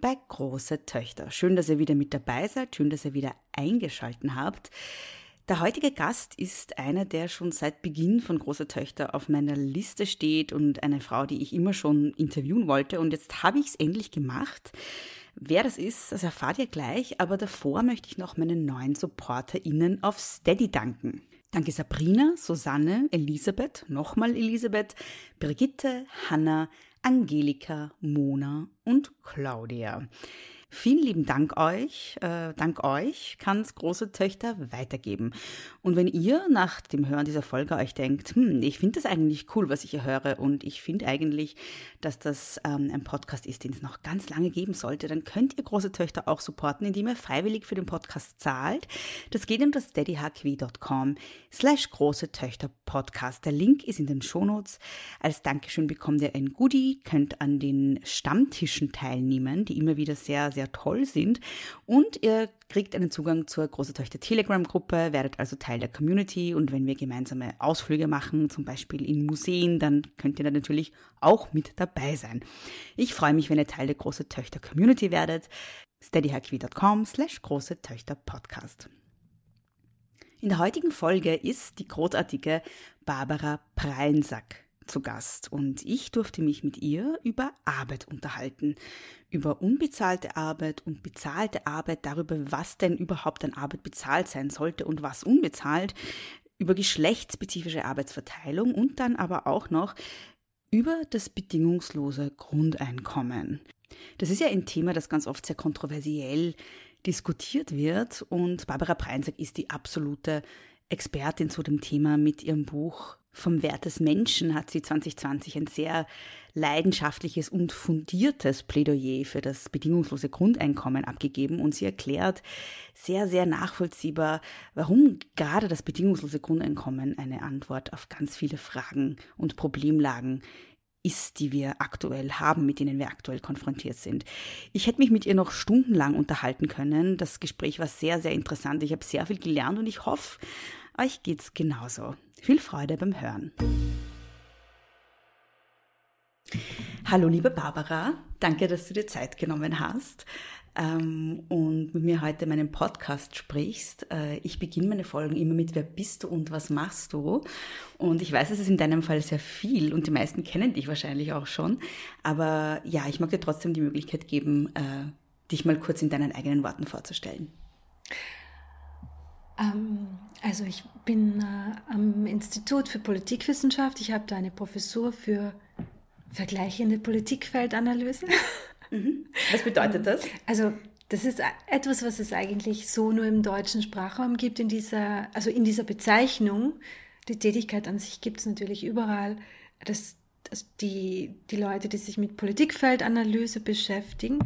bei Große Töchter. Schön, dass ihr wieder mit dabei seid, schön, dass ihr wieder eingeschalten habt. Der heutige Gast ist einer, der schon seit Beginn von Große Töchter auf meiner Liste steht und eine Frau, die ich immer schon interviewen wollte. Und jetzt habe ich es endlich gemacht. Wer das ist, das erfahrt ihr gleich, aber davor möchte ich noch meinen neuen SupporterInnen auf Steady danken. Danke Sabrina, Susanne, Elisabeth, nochmal Elisabeth, Brigitte, Hanna, Angelika, Mona und Claudia. Vielen lieben Dank euch. Äh, dank euch kann es große Töchter weitergeben. Und wenn ihr nach dem Hören dieser Folge euch denkt, hm, ich finde das eigentlich cool, was ich hier höre und ich finde eigentlich, dass das ähm, ein Podcast ist, den es noch ganz lange geben sollte, dann könnt ihr große Töchter auch supporten, indem ihr freiwillig für den Podcast zahlt. Das geht unter steadyhq.com slash große Töchter Podcast. Der Link ist in den Shownotes. Als Dankeschön bekommt ihr ein Goodie, könnt an den Stammtischen teilnehmen, die immer wieder sehr, sehr toll sind. Und ihr kriegt einen Zugang zur Große Töchter Telegram-Gruppe, werdet also Teil der Community und wenn wir gemeinsame Ausflüge machen, zum Beispiel in Museen, dann könnt ihr da natürlich auch mit dabei sein. Ich freue mich, wenn ihr Teil der Große Töchter Community werdet. steadyhq.com slash Große Töchter Podcast. In der heutigen Folge ist die großartige Barbara Preinsack zu Gast und ich durfte mich mit ihr über Arbeit unterhalten, über unbezahlte Arbeit und bezahlte Arbeit, darüber, was denn überhaupt an Arbeit bezahlt sein sollte und was unbezahlt, über geschlechtsspezifische Arbeitsverteilung und dann aber auch noch über das bedingungslose Grundeinkommen. Das ist ja ein Thema, das ganz oft sehr kontroversiell diskutiert wird und Barbara Preinsack ist die absolute Expertin zu dem Thema mit ihrem Buch vom Wert des Menschen hat sie 2020 ein sehr leidenschaftliches und fundiertes Plädoyer für das bedingungslose Grundeinkommen abgegeben und sie erklärt sehr, sehr nachvollziehbar, warum gerade das bedingungslose Grundeinkommen eine Antwort auf ganz viele Fragen und Problemlagen ist, die wir aktuell haben, mit denen wir aktuell konfrontiert sind. Ich hätte mich mit ihr noch stundenlang unterhalten können. Das Gespräch war sehr, sehr interessant. Ich habe sehr viel gelernt und ich hoffe, euch geht's genauso. Viel Freude beim Hören. Hallo liebe Barbara, danke, dass du dir Zeit genommen hast ähm, und mit mir heute meinen Podcast sprichst. Äh, ich beginne meine Folgen immer mit Wer bist du und was machst du? Und ich weiß, es ist in deinem Fall sehr viel und die meisten kennen dich wahrscheinlich auch schon. Aber ja, ich mag dir trotzdem die Möglichkeit geben, äh, dich mal kurz in deinen eigenen Worten vorzustellen. Ähm, also ich bin äh, am Institut für Politikwissenschaft. Ich habe da eine Professur für vergleichende Politikfeldanalyse. Mhm. Was bedeutet das? Also das ist etwas, was es eigentlich so nur im deutschen Sprachraum gibt, in dieser, also in dieser Bezeichnung. Die Tätigkeit an sich gibt es natürlich überall. Das, das, die, die Leute, die sich mit Politikfeldanalyse beschäftigen,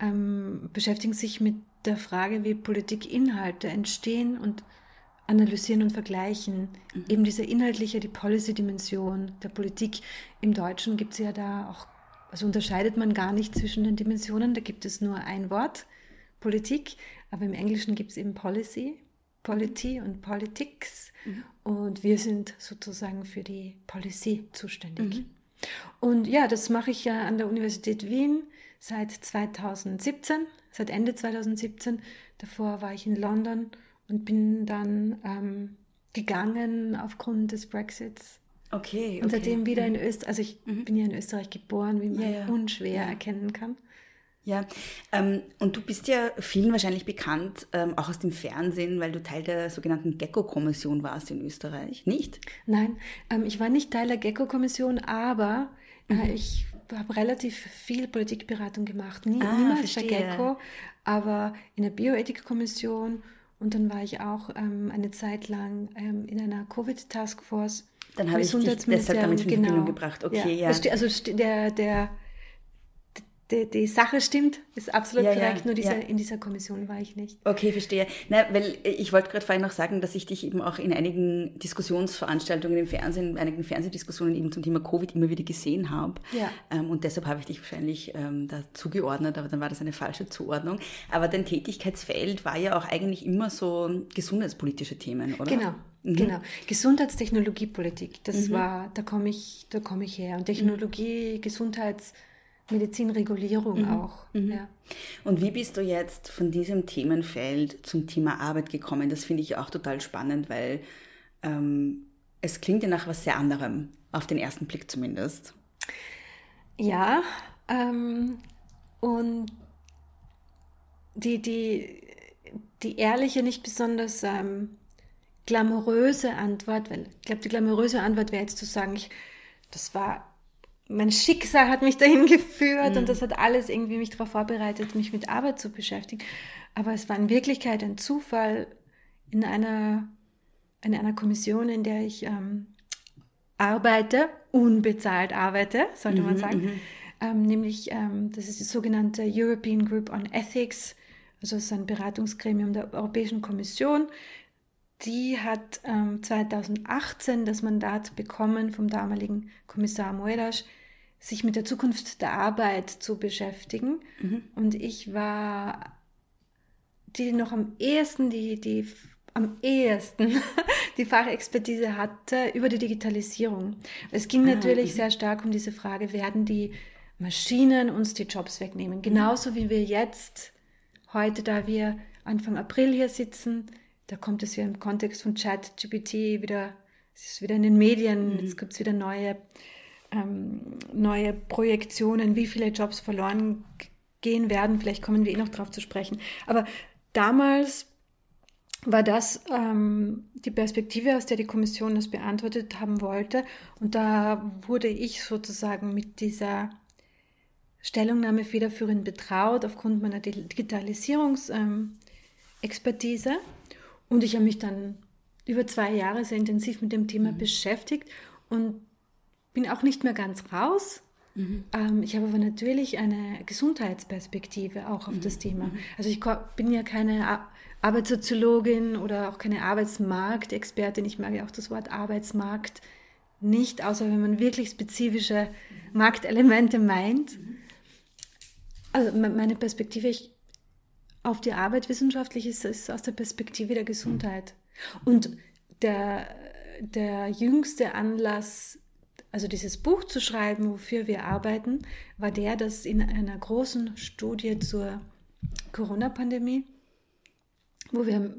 ähm, beschäftigen sich mit der Frage, wie Politikinhalte entstehen und analysieren und vergleichen. Mhm. Eben diese inhaltliche, die Policy-Dimension der Politik. Im Deutschen gibt es ja da auch, also unterscheidet man gar nicht zwischen den Dimensionen, da gibt es nur ein Wort, Politik, aber im Englischen gibt es eben Policy, Polity und Politics mhm. und wir sind sozusagen für die Policy zuständig. Mhm. Und ja, das mache ich ja an der Universität Wien seit 2017, seit Ende 2017. Davor war ich in London und bin dann ähm, gegangen aufgrund des Brexits. Okay. okay. Und seitdem wieder in mhm. Österreich, also ich mhm. bin ja in Österreich geboren, wie man ja, ja. unschwer ja. erkennen kann. Ja, ähm, und du bist ja vielen wahrscheinlich bekannt, ähm, auch aus dem Fernsehen, weil du Teil der sogenannten Gecko-Kommission warst in Österreich, nicht? Nein, ähm, ich war nicht Teil der Gecko-Kommission, aber äh, mhm. ich habe relativ viel Politikberatung gemacht. Nie, ah, niemals der Gecko, aber in der Bioethik-Kommission und dann war ich auch ähm, eine Zeit lang ähm, in einer Covid-Taskforce. Dann habe ich dich deshalb damit in Verbindung genau. gebracht. Okay, ja. ja. Also der, der die, die Sache stimmt, ist absolut ja, korrekt, ja, nur diese, ja. in dieser Kommission war ich nicht. Okay, verstehe. Na, weil ich wollte gerade vorhin noch sagen, dass ich dich eben auch in einigen Diskussionsveranstaltungen im Fernsehen, in einigen Fernsehdiskussionen eben zum Thema Covid immer wieder gesehen habe. Ja. Ähm, und deshalb habe ich dich wahrscheinlich ähm, da zugeordnet, aber dann war das eine falsche Zuordnung. Aber dein Tätigkeitsfeld war ja auch eigentlich immer so gesundheitspolitische Themen, oder? Genau. Mhm. Genau. Gesundheitstechnologiepolitik, das mhm. war, da komme ich, da komme ich her. Und Technologie, mhm. Gesundheits Medizinregulierung mhm. auch. Mhm. Ja. Und wie bist du jetzt von diesem Themenfeld zum Thema Arbeit gekommen? Das finde ich auch total spannend, weil ähm, es klingt ja nach was sehr anderem, auf den ersten Blick zumindest. Ja, ähm, und die, die, die ehrliche, nicht besonders ähm, glamouröse Antwort, weil ich glaube, die glamouröse Antwort wäre jetzt zu sagen, ich, das war mein Schicksal hat mich dahin geführt mhm. und das hat alles irgendwie mich darauf vorbereitet, mich mit Arbeit zu beschäftigen. Aber es war in Wirklichkeit ein Zufall in einer, in einer Kommission, in der ich ähm, arbeite, unbezahlt arbeite, sollte mhm, man sagen. Mhm. Ähm, nämlich, ähm, das ist die sogenannte European Group on Ethics, also es ist ein Beratungsgremium der Europäischen Kommission. Die hat ähm, 2018 das Mandat bekommen vom damaligen Kommissar Moedas, sich mit der Zukunft der Arbeit zu beschäftigen. Mhm. Und ich war die noch am ehesten, die, die am ehesten die Fachexpertise hatte über die Digitalisierung. Es ging ah, natürlich mhm. sehr stark um diese Frage, werden die Maschinen uns die Jobs wegnehmen? Genauso wie wir jetzt, heute, da wir Anfang April hier sitzen, da kommt es ja im Kontext von ChatGPT wieder, es ist wieder in den Medien, mhm. jetzt gibt es wieder neue ähm, neue Projektionen, wie viele Jobs verloren gehen werden. Vielleicht kommen wir eh noch darauf zu sprechen. Aber damals war das ähm, die Perspektive, aus der die Kommission das beantwortet haben wollte. Und da wurde ich sozusagen mit dieser Stellungnahme federführend betraut aufgrund meiner Digitalisierungsexpertise. Ähm, und ich habe mich dann über zwei Jahre sehr intensiv mit dem Thema mhm. beschäftigt und bin auch nicht mehr ganz raus. Mhm. Ähm, ich habe aber natürlich eine Gesundheitsperspektive auch auf mhm. das Thema. Mhm. Also ich bin ja keine Arbeitssoziologin oder auch keine Arbeitsmarktexpertin. Ich mag ja auch das Wort Arbeitsmarkt nicht, außer wenn man wirklich spezifische Marktelemente meint. Mhm. Also meine Perspektive ich, auf die Arbeit wissenschaftlich ist, ist aus der Perspektive der Gesundheit. Und der, der jüngste Anlass, also dieses Buch zu schreiben, wofür wir arbeiten, war der, dass in einer großen Studie zur Corona-Pandemie, wo wir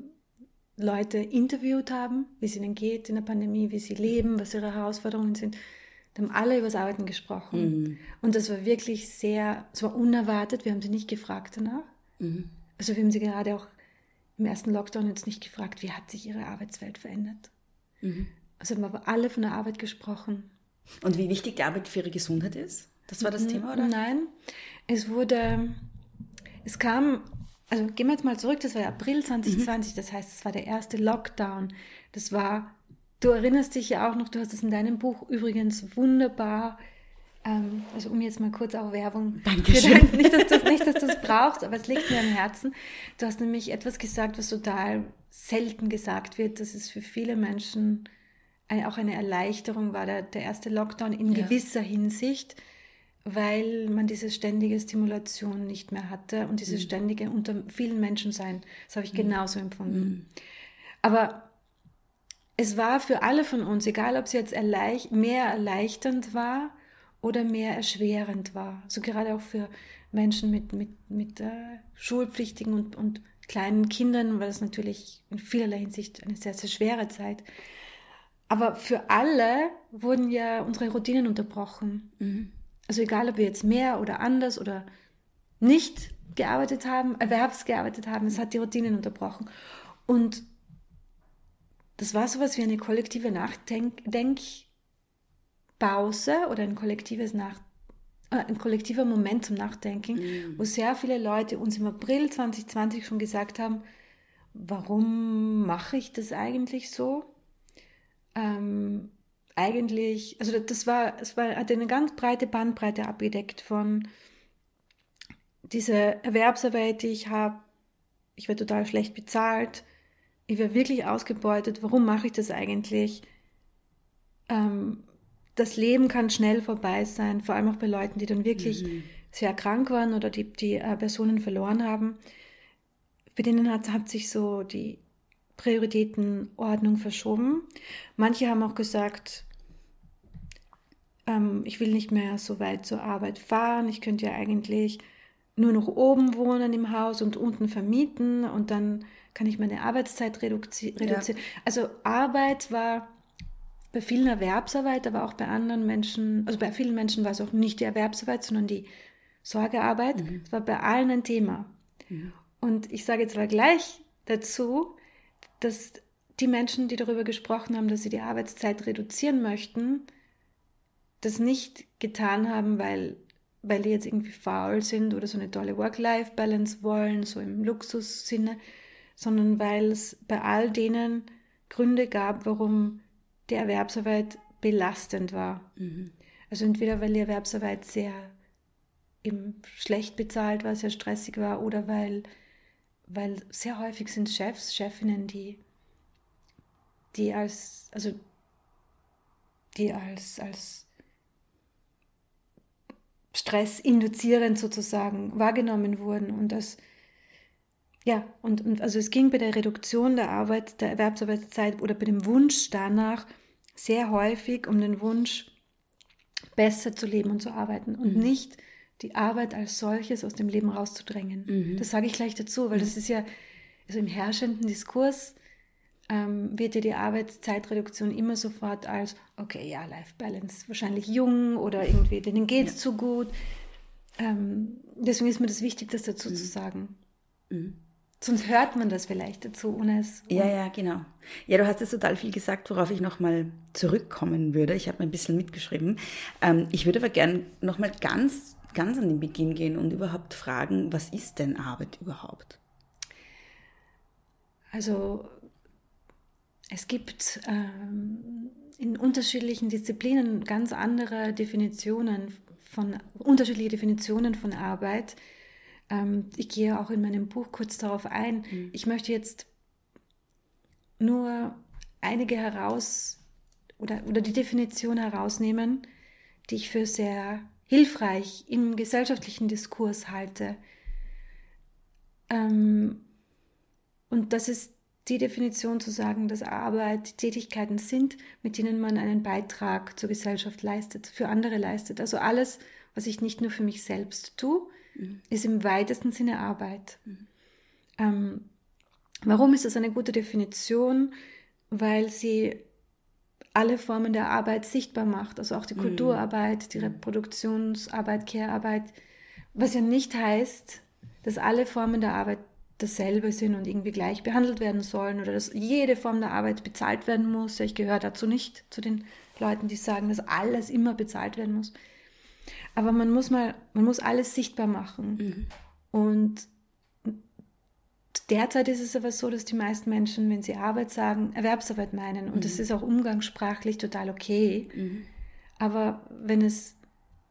Leute interviewt haben, wie es ihnen geht in der Pandemie, wie sie leben, was ihre Herausforderungen sind, da haben alle über das Arbeiten gesprochen. Mhm. Und das war wirklich sehr, es war unerwartet, wir haben sie nicht gefragt danach. Mhm. Also wir haben sie gerade auch im ersten Lockdown jetzt nicht gefragt, wie hat sich ihre Arbeitswelt verändert. Mhm. Also haben aber alle von der Arbeit gesprochen. Und wie wichtig die Arbeit für ihre Gesundheit ist? Das war das Thema, oder? Nein, es wurde, es kam, also gehen wir jetzt mal zurück, das war April 2020, mhm. das heißt, es war der erste Lockdown. Das war, du erinnerst dich ja auch noch, du hast es in deinem Buch übrigens wunderbar ähm, also um jetzt mal kurz auch Werbung. Dankeschön. Dein, nicht, dass du nicht, dass du es brauchst, aber es liegt mir am Herzen. Du hast nämlich etwas gesagt, was total selten gesagt wird. Das ist für viele Menschen auch eine Erleichterung war, der, der erste Lockdown in ja. gewisser Hinsicht, weil man diese ständige Stimulation nicht mehr hatte und dieses mhm. ständige unter vielen Menschen sein. Das habe ich mhm. genauso empfunden. Mhm. Aber es war für alle von uns, egal ob es jetzt erleicht, mehr erleichternd war oder mehr erschwerend war. So gerade auch für Menschen mit, mit, mit äh, schulpflichtigen und, und kleinen Kindern war das natürlich in vielerlei Hinsicht eine sehr, sehr schwere Zeit. Aber für alle wurden ja unsere Routinen unterbrochen. Mhm. Also egal, ob wir jetzt mehr oder anders oder nicht gearbeitet haben, erwerbsgearbeitet haben. Es hat die Routinen unterbrochen. Und das war sowas wie eine kollektive Nachdenkpause oder ein kollektives Nach äh, ein kollektiver Moment zum Nachdenken, mhm. wo sehr viele Leute uns im April 2020 schon gesagt haben, warum mache ich das eigentlich so? Ähm, eigentlich, also das war, es war, hat eine ganz breite Bandbreite abgedeckt von dieser Erwerbsarbeit, die ich habe, ich werde total schlecht bezahlt, ich werde wirklich ausgebeutet, warum mache ich das eigentlich? Ähm, das Leben kann schnell vorbei sein, vor allem auch bei Leuten, die dann wirklich mhm. sehr krank waren oder die, die äh, Personen verloren haben. Für denen hat, hat sich so die Prioritätenordnung verschoben. Manche haben auch gesagt, ähm, ich will nicht mehr so weit zur Arbeit fahren, ich könnte ja eigentlich nur noch oben wohnen im Haus und unten vermieten und dann kann ich meine Arbeitszeit reduzi reduzieren. Ja. Also Arbeit war bei vielen Erwerbsarbeit, aber auch bei anderen Menschen, also bei vielen Menschen war es auch nicht die Erwerbsarbeit, sondern die Sorgearbeit. Mhm. war bei allen ein Thema. Mhm. Und ich sage jetzt aber gleich dazu, dass die Menschen, die darüber gesprochen haben, dass sie die Arbeitszeit reduzieren möchten, das nicht getan haben, weil, weil die jetzt irgendwie faul sind oder so eine tolle Work-Life-Balance wollen, so im Luxussinne, sondern weil es bei all denen Gründe gab, warum die Erwerbsarbeit belastend war. Mhm. Also entweder weil die Erwerbsarbeit sehr eben schlecht bezahlt war, sehr stressig war oder weil, weil sehr häufig sind Chefs, Chefinnen, die, die als, also die als, als stressinduzierend sozusagen wahrgenommen wurden und das ja, und, und also es ging bei der Reduktion der Arbeit, der Erwerbsarbeitszeit oder bei dem Wunsch danach sehr häufig um den Wunsch, besser zu leben und zu arbeiten und mhm. nicht die Arbeit als solches aus dem Leben rauszudrängen. Mhm. Das sage ich gleich dazu, weil mhm. das ist ja also im herrschenden Diskurs ähm, wird ja die Arbeitszeitreduktion immer sofort als, okay, ja, Life Balance, wahrscheinlich jung oder irgendwie, denen geht es ja. zu gut. Ähm, deswegen ist mir das wichtig, das dazu zu mhm. sagen. Mhm. Sonst hört man das vielleicht dazu, ohne es. Ja, ja, genau. Ja, du hast jetzt total viel gesagt, worauf ich nochmal zurückkommen würde. Ich habe mir ein bisschen mitgeschrieben. Ähm, ich würde aber gerne nochmal ganz, ganz an den Beginn gehen und überhaupt fragen, was ist denn Arbeit überhaupt? Also, es gibt ähm, in unterschiedlichen Disziplinen ganz andere Definitionen von, unterschiedliche Definitionen von Arbeit. Ähm, ich gehe auch in meinem Buch kurz darauf ein. Mhm. Ich möchte jetzt nur einige heraus oder, oder die Definition herausnehmen, die ich für sehr hilfreich im gesellschaftlichen Diskurs halte. Ähm, und das ist die Definition zu sagen, dass Arbeit Tätigkeiten sind, mit denen man einen Beitrag zur Gesellschaft leistet, für andere leistet. Also alles, was ich nicht nur für mich selbst tue, mhm. ist im weitesten Sinne Arbeit. Mhm. Ähm, warum ist das eine gute Definition? Weil sie alle Formen der Arbeit sichtbar macht, also auch die mhm. Kulturarbeit, die Reproduktionsarbeit, Care-Arbeit, was ja nicht heißt, dass alle Formen der Arbeit dasselbe sind und irgendwie gleich behandelt werden sollen oder dass jede Form der Arbeit bezahlt werden muss. Ich gehöre dazu nicht zu den Leuten, die sagen, dass alles immer bezahlt werden muss. Aber man muss mal, man muss alles sichtbar machen. Mhm. Und derzeit ist es aber so, dass die meisten Menschen, wenn sie Arbeit sagen, Erwerbsarbeit meinen. Und mhm. das ist auch umgangssprachlich total okay. Mhm. Aber wenn es,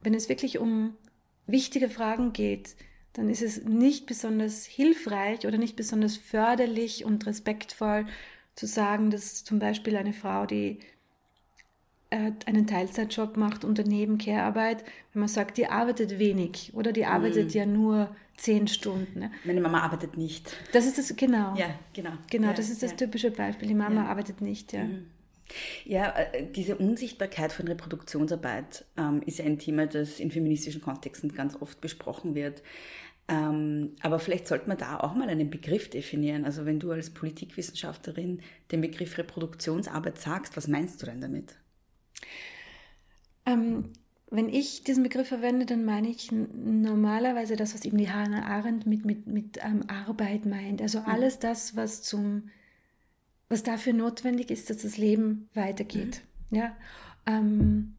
wenn es wirklich um wichtige Fragen geht, dann ist es nicht besonders hilfreich oder nicht besonders förderlich und respektvoll zu sagen, dass zum Beispiel eine Frau, die äh, einen Teilzeitjob macht und daneben Care-Arbeit, wenn man sagt, die arbeitet wenig oder die arbeitet mm. ja nur zehn Stunden. Ne? Meine Mama arbeitet nicht. Das ist das, genau. Ja, genau. Genau, ja, das ist das ja. typische Beispiel. Die Mama ja. arbeitet nicht, ja. Mhm. Ja, äh, diese Unsichtbarkeit von Reproduktionsarbeit ähm, ist ein Thema, das in feministischen Kontexten ganz oft besprochen wird. Ähm, aber vielleicht sollte man da auch mal einen Begriff definieren. Also wenn du als Politikwissenschaftlerin den Begriff Reproduktionsarbeit sagst, was meinst du denn damit? Ähm, wenn ich diesen Begriff verwende, dann meine ich normalerweise das, was eben die Hannah Arendt mit, mit, mit ähm, Arbeit meint. Also alles das, was zum, was dafür notwendig ist, dass das Leben weitergeht. Mhm. Ja, ähm,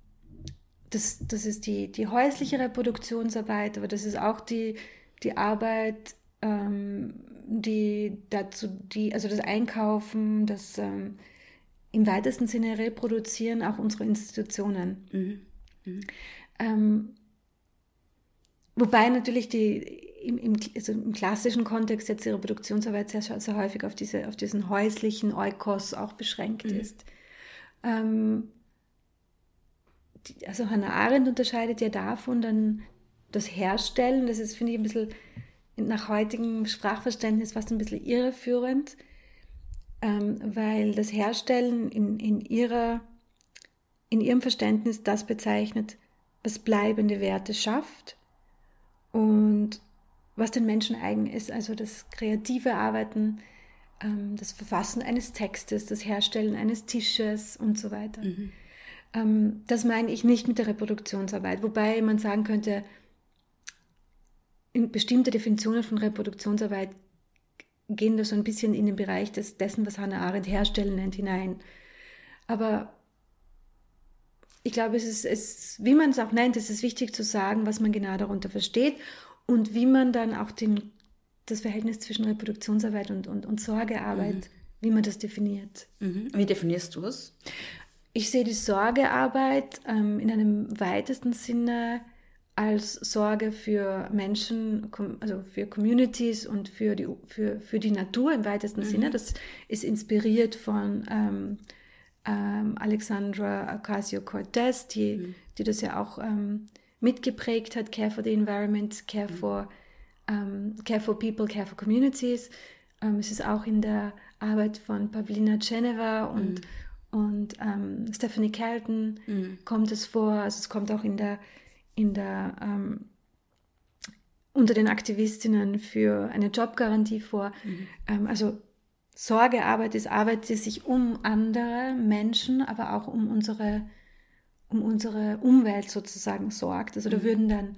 das, das ist die, die häusliche Reproduktionsarbeit, aber das ist auch die, die Arbeit, ähm, die dazu, die, also das Einkaufen, das ähm, im weitesten Sinne reproduzieren auch unsere Institutionen. Mhm. Mhm. Ähm, wobei natürlich die im, im, also im, klassischen Kontext jetzt die Reproduktionsarbeit sehr, sehr häufig auf, diese, auf diesen häuslichen Eukos auch beschränkt mhm. ist. Ähm, die, also Hannah Arendt unterscheidet ja davon dann das Herstellen, das ist, finde ich, ein bisschen nach heutigem Sprachverständnis fast ein bisschen irreführend, ähm, weil das Herstellen in, in ihrer in ihrem Verständnis das bezeichnet, was bleibende Werte schafft und was den Menschen eigen ist, also das kreative Arbeiten, ähm, das Verfassen eines Textes, das Herstellen eines Tisches und so weiter. Mhm. Ähm, das meine ich nicht mit der Reproduktionsarbeit, wobei man sagen könnte, in bestimmte Definitionen von Reproduktionsarbeit gehen da so ein bisschen in den Bereich des, dessen, was Hannah Arendt Herstellen nennt, hinein. Aber ich glaube, es ist, es, wie man es auch nennt, es ist wichtig zu sagen, was man genau darunter versteht und wie man dann auch den, das Verhältnis zwischen Reproduktionsarbeit und, und, und Sorgearbeit, mhm. wie man das definiert. Mhm. Wie definierst du es? Ich sehe die Sorgearbeit ähm, in einem weitesten Sinne als Sorge für Menschen, also für Communities und für die, für, für die Natur im weitesten mhm. Sinne. Das ist inspiriert von ähm, ähm, Alexandra Ocasio-Cortez, die, mhm. die das ja auch ähm, mitgeprägt hat, Care for the Environment, Care, mhm. for, ähm, care for People, Care for Communities. Ähm, es ist auch in der Arbeit von Pavlina Geneva und, mhm. und ähm, Stephanie Kelton mhm. kommt es vor. Also es kommt auch in der, in der ähm, unter den Aktivistinnen für eine Jobgarantie vor. Mhm. also Sorgearbeit ist Arbeit, die sich um andere Menschen, aber auch um unsere, um unsere Umwelt sozusagen sorgt. Also da mhm. würden dann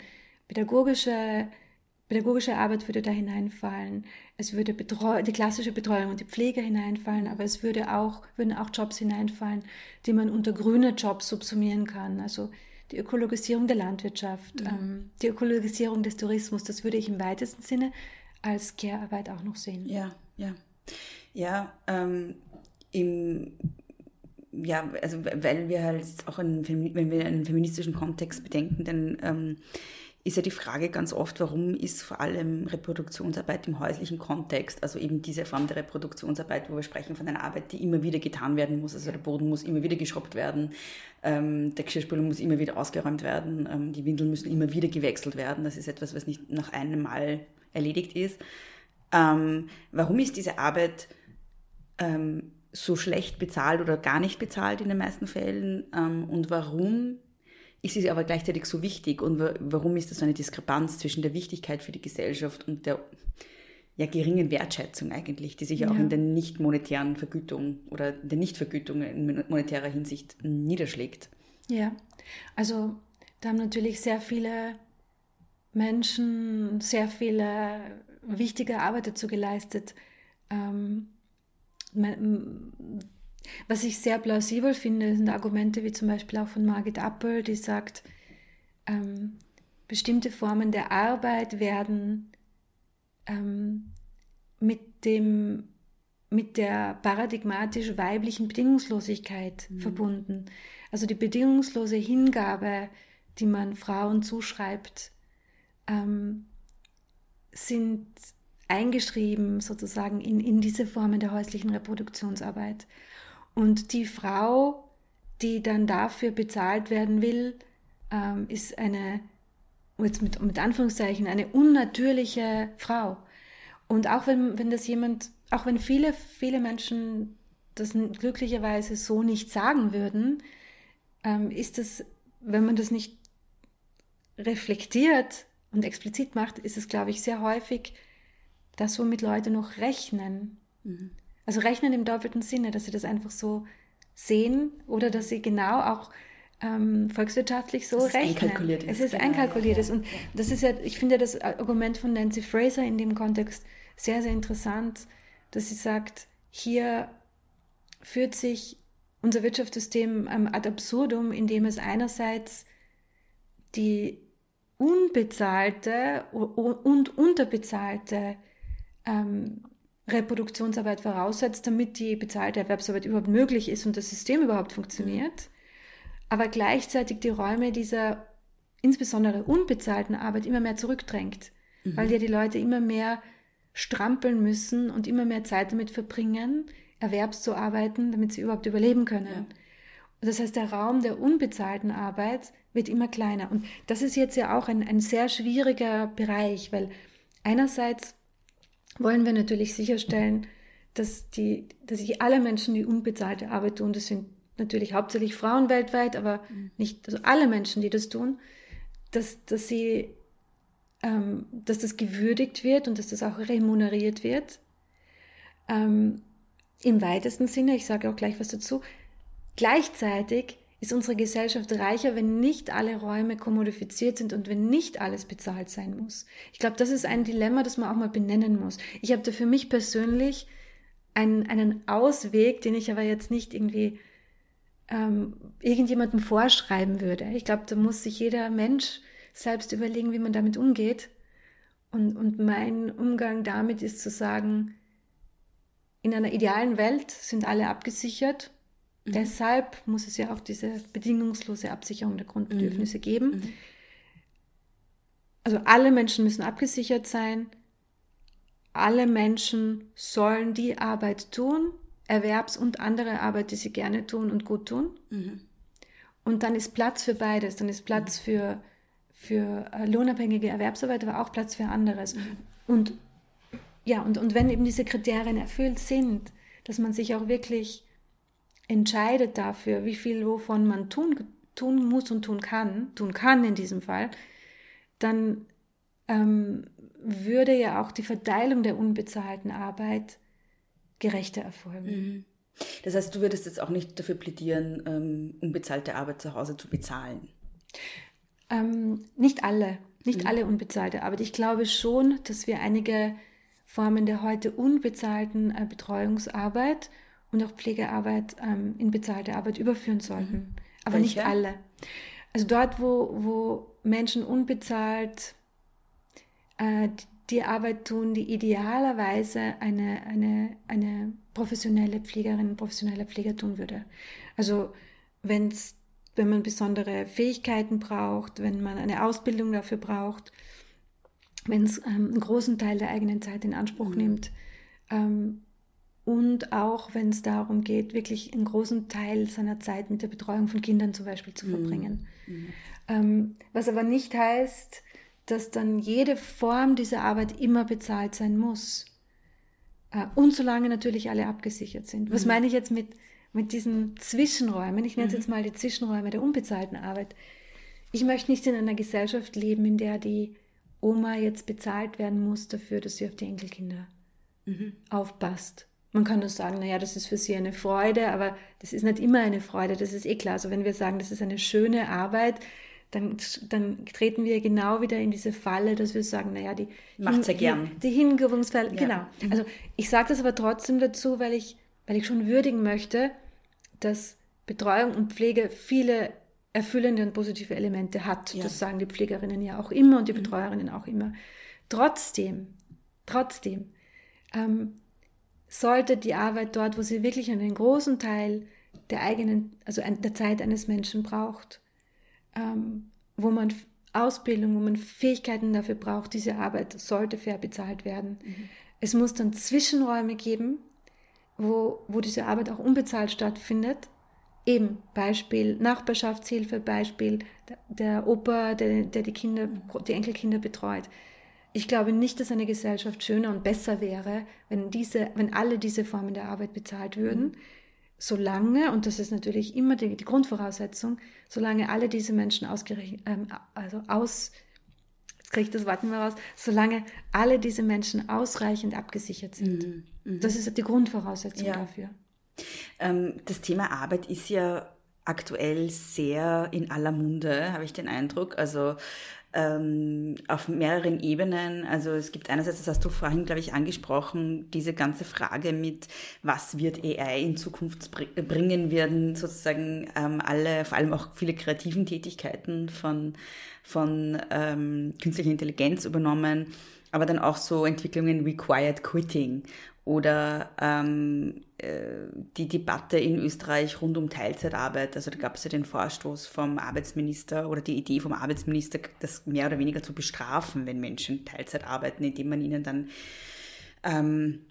pädagogische, pädagogische Arbeit würde da hineinfallen. Es würde Betreu die klassische Betreuung und die Pflege hineinfallen, aber es würde auch, würden auch Jobs hineinfallen, die man unter grüne Jobs subsumieren kann. Also die Ökologisierung der Landwirtschaft, mhm. ähm, die Ökologisierung des Tourismus, das würde ich im weitesten Sinne als Care-Arbeit auch noch sehen. Ja, ja. Ja, ähm, im, ja, also weil wir halt auch einen, wenn wir einen feministischen Kontext bedenken, dann ähm, ist ja die Frage ganz oft, warum ist vor allem Reproduktionsarbeit im häuslichen Kontext, also eben diese Form der Reproduktionsarbeit, wo wir sprechen von einer Arbeit, die immer wieder getan werden muss, also der Boden muss immer wieder geschrubbt werden, ähm, der Geschirrspüler muss immer wieder ausgeräumt werden, ähm, die Windeln müssen immer wieder gewechselt werden, das ist etwas, was nicht nach einem Mal erledigt ist. Ähm, warum ist diese Arbeit ähm, so schlecht bezahlt oder gar nicht bezahlt in den meisten Fällen ähm, und warum ist es aber gleichzeitig so wichtig und warum ist das so eine Diskrepanz zwischen der Wichtigkeit für die Gesellschaft und der ja, geringen Wertschätzung eigentlich, die sich ja auch in der nicht monetären Vergütung oder der Nichtvergütung in monetärer Hinsicht niederschlägt. Ja, also da haben natürlich sehr viele Menschen sehr viele wichtige Arbeit dazu geleistet. Ähm, was ich sehr plausibel finde, sind Argumente wie zum Beispiel auch von Margit Appel, die sagt, ähm, bestimmte Formen der Arbeit werden ähm, mit, dem, mit der paradigmatisch weiblichen Bedingungslosigkeit mhm. verbunden. Also die bedingungslose Hingabe, die man Frauen zuschreibt, ähm, sind eingeschrieben sozusagen in, in diese Formen der häuslichen Reproduktionsarbeit. Und die Frau, die dann dafür bezahlt werden will, ähm, ist eine, jetzt mit, mit Anführungszeichen, eine unnatürliche Frau. Und auch wenn, wenn das jemand, auch wenn viele, viele Menschen das glücklicherweise so nicht sagen würden, ähm, ist es, wenn man das nicht reflektiert und explizit macht, ist es, glaube ich, sehr häufig das, womit Leute noch rechnen. Mhm. Also rechnen im doppelten Sinne, dass sie das einfach so sehen oder dass sie genau auch ähm, volkswirtschaftlich so es ist rechnen. Einkalkuliert es ist genau, einkalkuliert. Ja, ja. Und das ist ja, ich finde das Argument von Nancy Fraser in dem Kontext sehr, sehr interessant, dass sie sagt, hier führt sich unser Wirtschaftssystem ähm, ad absurdum, indem es einerseits die unbezahlte und unterbezahlte ähm, Reproduktionsarbeit voraussetzt, damit die bezahlte Erwerbsarbeit überhaupt möglich ist und das System überhaupt funktioniert, aber gleichzeitig die Räume dieser insbesondere unbezahlten Arbeit immer mehr zurückdrängt, mhm. weil ja die Leute immer mehr strampeln müssen und immer mehr Zeit damit verbringen, erwerbszuarbeiten, damit sie überhaupt überleben können. Ja. Das heißt, der Raum der unbezahlten Arbeit wird immer kleiner. Und das ist jetzt ja auch ein, ein sehr schwieriger Bereich, weil einerseits wollen wir natürlich sicherstellen, dass, die, dass sich alle Menschen, die unbezahlte Arbeit tun, das sind natürlich hauptsächlich Frauen weltweit, aber mhm. nicht, also alle Menschen, die das tun, dass, dass sie, ähm, dass das gewürdigt wird und dass das auch remuneriert wird. Ähm, Im weitesten Sinne, ich sage auch gleich was dazu, gleichzeitig ist unsere Gesellschaft reicher, wenn nicht alle Räume kommodifiziert sind und wenn nicht alles bezahlt sein muss. Ich glaube, das ist ein Dilemma, das man auch mal benennen muss. Ich habe da für mich persönlich einen, einen Ausweg, den ich aber jetzt nicht irgendwie ähm, irgendjemandem vorschreiben würde. Ich glaube, da muss sich jeder Mensch selbst überlegen, wie man damit umgeht. Und, und mein Umgang damit ist zu sagen, in einer idealen Welt sind alle abgesichert Mhm. Deshalb muss es ja auch diese bedingungslose Absicherung der Grundbedürfnisse mhm. geben. Mhm. Also alle Menschen müssen abgesichert sein. Alle Menschen sollen die Arbeit tun, Erwerbs- und andere Arbeit, die sie gerne tun und gut tun. Mhm. Und dann ist Platz für beides. Dann ist Platz für, für äh, lohnabhängige Erwerbsarbeit, aber auch Platz für anderes. Und ja, und, und wenn eben diese Kriterien erfüllt sind, dass man sich auch wirklich entscheidet dafür, wie viel wovon man tun, tun muss und tun kann, tun kann in diesem Fall, dann ähm, würde ja auch die Verteilung der unbezahlten Arbeit gerechter erfolgen. Mhm. Das heißt, du würdest jetzt auch nicht dafür plädieren, ähm, unbezahlte Arbeit zu Hause zu bezahlen? Ähm, nicht alle, nicht mhm. alle unbezahlte Arbeit. Ich glaube schon, dass wir einige Formen der heute unbezahlten äh, Betreuungsarbeit und auch Pflegearbeit ähm, in bezahlte Arbeit überführen sollten. Mhm. Aber Welche? nicht alle. Also dort, wo, wo Menschen unbezahlt äh, die Arbeit tun, die idealerweise eine, eine, eine professionelle Pflegerin, professioneller Pfleger tun würde. Also wenn's, wenn man besondere Fähigkeiten braucht, wenn man eine Ausbildung dafür braucht, wenn es ähm, einen großen Teil der eigenen Zeit in Anspruch mhm. nimmt, ähm, und auch wenn es darum geht, wirklich einen großen Teil seiner Zeit mit der Betreuung von Kindern zum Beispiel zu mhm. verbringen. Mhm. Ähm, was aber nicht heißt, dass dann jede Form dieser Arbeit immer bezahlt sein muss. Äh, und solange natürlich alle abgesichert sind. Was mhm. meine ich jetzt mit, mit diesen Zwischenräumen? Ich nenne es mhm. jetzt mal die Zwischenräume der unbezahlten Arbeit. Ich möchte nicht in einer Gesellschaft leben, in der die Oma jetzt bezahlt werden muss dafür, dass sie auf die Enkelkinder mhm. aufpasst man kann nur sagen, naja, das ist für sie eine Freude, aber das ist nicht immer eine Freude, das ist eh klar. Also wenn wir sagen, das ist eine schöne Arbeit, dann, dann treten wir genau wieder in diese Falle, dass wir sagen, naja, die macht sehr gern. Die Hingebungsfalle, ja. genau. Mhm. Also ich sage das aber trotzdem dazu, weil ich, weil ich schon würdigen möchte, dass Betreuung und Pflege viele erfüllende und positive Elemente hat. Ja. Das sagen die Pflegerinnen ja auch immer und die mhm. Betreuerinnen auch immer. Trotzdem, trotzdem ähm, sollte die Arbeit dort, wo sie wirklich einen großen Teil der eigenen, also der Zeit eines Menschen braucht, ähm, wo man Ausbildung, wo man Fähigkeiten dafür braucht, diese Arbeit sollte fair bezahlt werden. Mhm. Es muss dann Zwischenräume geben, wo, wo diese Arbeit auch unbezahlt stattfindet. Eben Beispiel Nachbarschaftshilfe, Beispiel der, Opa, der, der die Kinder, die Enkelkinder betreut. Ich glaube nicht, dass eine Gesellschaft schöner und besser wäre, wenn, diese, wenn alle diese Formen der Arbeit bezahlt würden, mhm. solange, und das ist natürlich immer die, die Grundvoraussetzung, solange alle diese Menschen ausgerechnet, ähm, also aus, jetzt kriege ich das Wort nicht mehr raus, solange alle diese Menschen ausreichend abgesichert sind. Mhm. Mhm. Das ist die Grundvoraussetzung ja. dafür. Ähm, das Thema Arbeit ist ja aktuell sehr in aller Munde, habe ich den Eindruck. Also ähm, auf mehreren Ebenen. Also es gibt einerseits, das hast du vorhin, glaube ich, angesprochen, diese ganze Frage mit, was wird AI in Zukunft bringen, werden sozusagen ähm, alle, vor allem auch viele kreativen Tätigkeiten von, von ähm, künstlicher Intelligenz übernommen, aber dann auch so Entwicklungen wie Quiet Quitting oder ähm, äh, die Debatte in Österreich rund um Teilzeitarbeit. Also da gab es ja den Vorstoß vom Arbeitsminister oder die Idee vom Arbeitsminister, das mehr oder weniger zu bestrafen, wenn Menschen Teilzeit arbeiten, indem man ihnen dann ähm,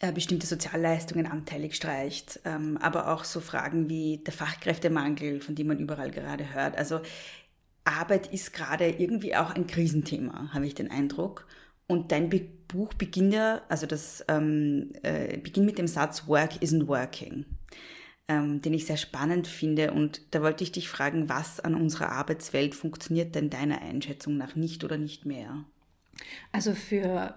äh, bestimmte Sozialleistungen anteilig streicht. Ähm, aber auch so Fragen wie der Fachkräftemangel, von dem man überall gerade hört. Also Arbeit ist gerade irgendwie auch ein Krisenthema, habe ich den Eindruck. Und dein Buch beginnt ja, also das ähm, äh, beginnt mit dem Satz Work isn't working, ähm, den ich sehr spannend finde. Und da wollte ich dich fragen, was an unserer Arbeitswelt funktioniert denn deiner Einschätzung nach nicht oder nicht mehr? Also für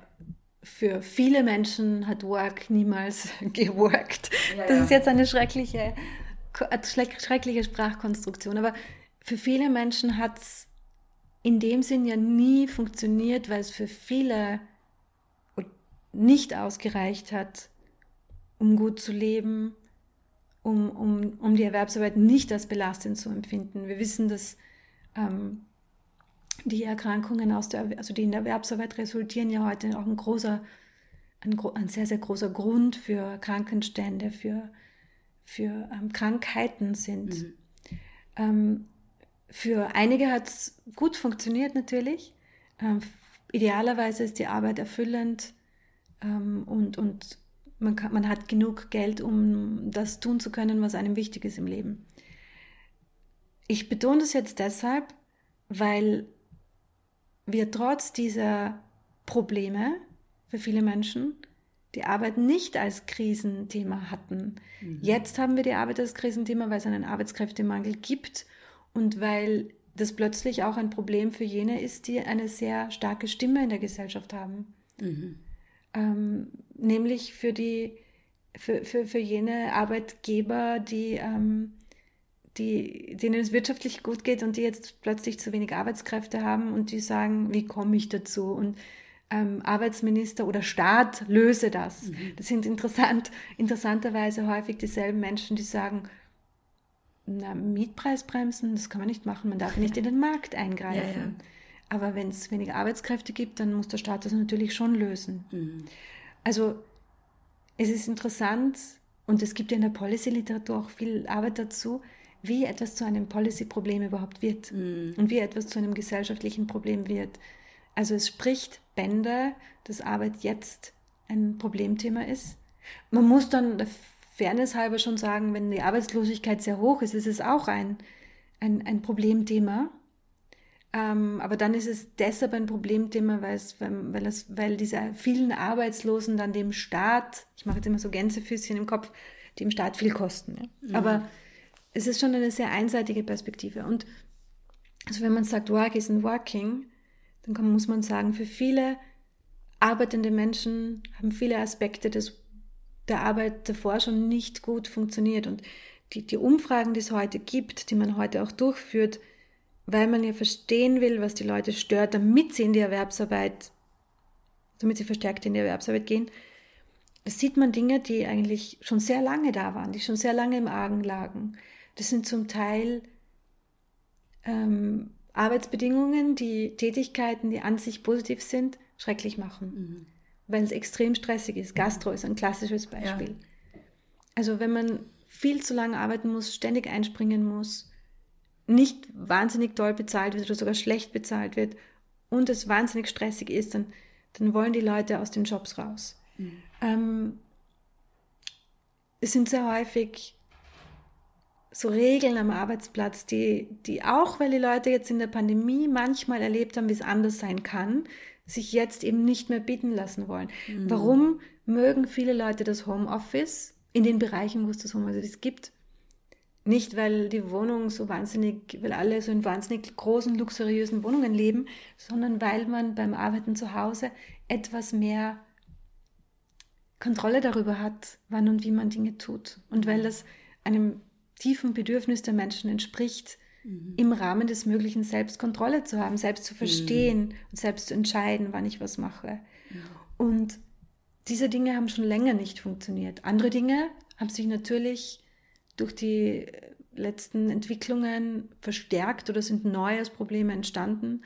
für viele Menschen hat Work niemals geworkt. Ja, das ja. ist jetzt eine schreckliche, schreckliche Sprachkonstruktion. Aber für viele Menschen hat es in dem Sinn ja nie funktioniert, weil es für viele nicht ausgereicht hat, um gut zu leben, um, um, um die Erwerbsarbeit nicht als belastend zu empfinden. Wir wissen, dass ähm, die Erkrankungen aus der, also die in der Erwerbsarbeit resultieren, ja heute auch ein großer, ein, ein sehr, sehr großer Grund für Krankenstände, für, für ähm, Krankheiten sind. Mhm. Ähm, für einige hat es gut funktioniert natürlich. Ähm, idealerweise ist die Arbeit erfüllend ähm, und, und man, kann, man hat genug Geld, um das tun zu können, was einem wichtig ist im Leben. Ich betone das jetzt deshalb, weil wir trotz dieser Probleme für viele Menschen die Arbeit nicht als Krisenthema hatten. Mhm. Jetzt haben wir die Arbeit als Krisenthema, weil es einen Arbeitskräftemangel gibt und weil das plötzlich auch ein Problem für jene ist, die eine sehr starke Stimme in der Gesellschaft haben. Mhm. Ähm, nämlich für die für, für, für jene Arbeitgeber, die, ähm, die, denen es wirtschaftlich gut geht und die jetzt plötzlich zu wenig Arbeitskräfte haben und die sagen, wie komme ich dazu? Und ähm, Arbeitsminister oder Staat löse das. Mhm. Das sind interessant, interessanterweise häufig dieselben Menschen, die sagen, na, Mietpreisbremsen, das kann man nicht machen, man darf nicht in den Markt eingreifen. Ja, ja. Aber wenn es weniger Arbeitskräfte gibt, dann muss der Staat das natürlich schon lösen. Mhm. Also es ist interessant und es gibt ja in der Policy-Literatur auch viel Arbeit dazu, wie etwas zu einem Policy-Problem überhaupt wird mhm. und wie etwas zu einem gesellschaftlichen Problem wird. Also es spricht Bände, dass Arbeit jetzt ein Problemthema ist. Man muss dann Fairness halber schon sagen, wenn die Arbeitslosigkeit sehr hoch ist, ist es auch ein, ein, ein Problemthema. Ähm, aber dann ist es deshalb ein Problemthema, weil, es, weil, es, weil diese vielen Arbeitslosen dann dem Staat, ich mache jetzt immer so Gänsefüßchen im Kopf, dem Staat viel kosten. Ja? Mhm. Aber es ist schon eine sehr einseitige Perspektive. Und also wenn man sagt, Work isn't working, dann kann, muss man sagen, für viele arbeitende Menschen haben viele Aspekte des, der Arbeit davor schon nicht gut funktioniert. Und die, die Umfragen, die es heute gibt, die man heute auch durchführt, weil man ja verstehen will, was die Leute stört, damit sie in die Erwerbsarbeit, damit sie verstärkt in die Erwerbsarbeit gehen. Da sieht man Dinge, die eigentlich schon sehr lange da waren, die schon sehr lange im Argen lagen. Das sind zum Teil ähm, Arbeitsbedingungen, die Tätigkeiten, die an sich positiv sind, schrecklich machen, mhm. Weil es extrem stressig ist. Gastro ist ein klassisches Beispiel. Ja. Also wenn man viel zu lange arbeiten muss, ständig einspringen muss, nicht wahnsinnig toll bezahlt wird oder sogar schlecht bezahlt wird und es wahnsinnig stressig ist, dann, dann wollen die Leute aus den Jobs raus. Mhm. Ähm, es sind sehr häufig so Regeln am Arbeitsplatz, die, die auch, weil die Leute jetzt in der Pandemie manchmal erlebt haben, wie es anders sein kann, sich jetzt eben nicht mehr bieten lassen wollen. Mhm. Warum mögen viele Leute das Homeoffice in den Bereichen, wo es das Homeoffice gibt? Nicht, weil die Wohnung so wahnsinnig, weil alle so in wahnsinnig großen, luxuriösen Wohnungen leben, sondern weil man beim Arbeiten zu Hause etwas mehr Kontrolle darüber hat, wann und wie man Dinge tut. Und weil das einem tiefen Bedürfnis der Menschen entspricht, mhm. im Rahmen des Möglichen selbst Kontrolle zu haben, selbst zu verstehen mhm. und selbst zu entscheiden, wann ich was mache. Mhm. Und diese Dinge haben schon länger nicht funktioniert. Andere Dinge haben sich natürlich durch die letzten Entwicklungen verstärkt oder sind neu als Probleme entstanden.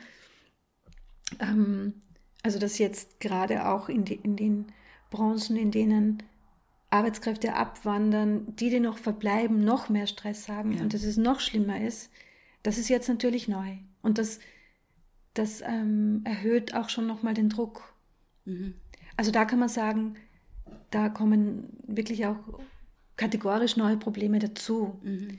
Ähm, also dass jetzt gerade auch in, die, in den Branchen, in denen Arbeitskräfte abwandern, die, die noch verbleiben, noch mehr Stress haben ja. und dass es noch schlimmer ist, das ist jetzt natürlich neu. Und das, das ähm, erhöht auch schon nochmal den Druck. Mhm. Also da kann man sagen, da kommen wirklich auch kategorisch neue Probleme dazu. Mhm.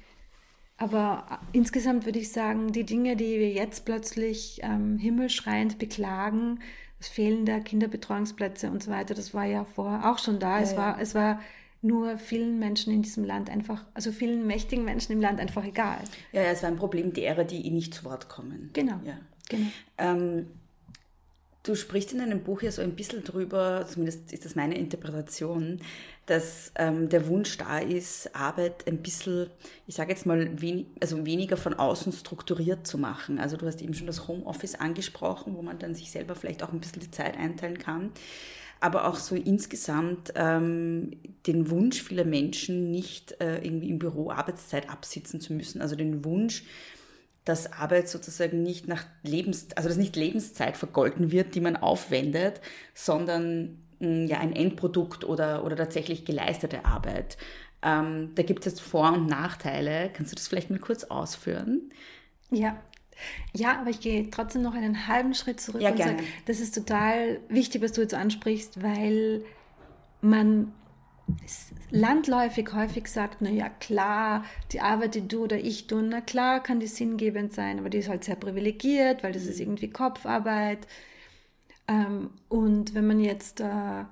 Aber insgesamt würde ich sagen, die Dinge, die wir jetzt plötzlich ähm, himmelschreiend beklagen, das Fehlen der Kinderbetreuungsplätze und so weiter, das war ja vorher auch schon da. Ja, es, war, ja. es war nur vielen Menschen in diesem Land einfach, also vielen mächtigen Menschen im Land einfach egal. Ja, es war ein Problem derer, die eh nicht zu Wort kommen. Genau. Ja. genau. Ähm, Du sprichst in deinem Buch ja so ein bisschen drüber, zumindest ist das meine Interpretation, dass ähm, der Wunsch da ist, Arbeit ein bisschen, ich sage jetzt mal, wen, also weniger von außen strukturiert zu machen. Also du hast eben schon das Homeoffice angesprochen, wo man dann sich selber vielleicht auch ein bisschen die Zeit einteilen kann. Aber auch so insgesamt ähm, den Wunsch vieler Menschen, nicht äh, irgendwie im Büro Arbeitszeit absitzen zu müssen. Also den Wunsch, dass Arbeit sozusagen nicht nach Lebens, also dass nicht Lebenszeit vergolten wird, die man aufwendet, sondern mh, mm, ja ein Endprodukt oder, oder tatsächlich geleistete Arbeit. Ähm, da gibt es jetzt Vor- und Nachteile. Kannst du das vielleicht mal kurz ausführen? Ja. Ja, aber ich gehe trotzdem noch einen halben Schritt zurück ja, und sage, das ist total wichtig, was du jetzt ansprichst, weil man landläufig häufig sagt, na ja, klar, die Arbeit, die du oder ich tun, na klar kann die sinngebend sein, aber die ist halt sehr privilegiert, weil das ist mhm. irgendwie Kopfarbeit. Ähm, und wenn man jetzt äh,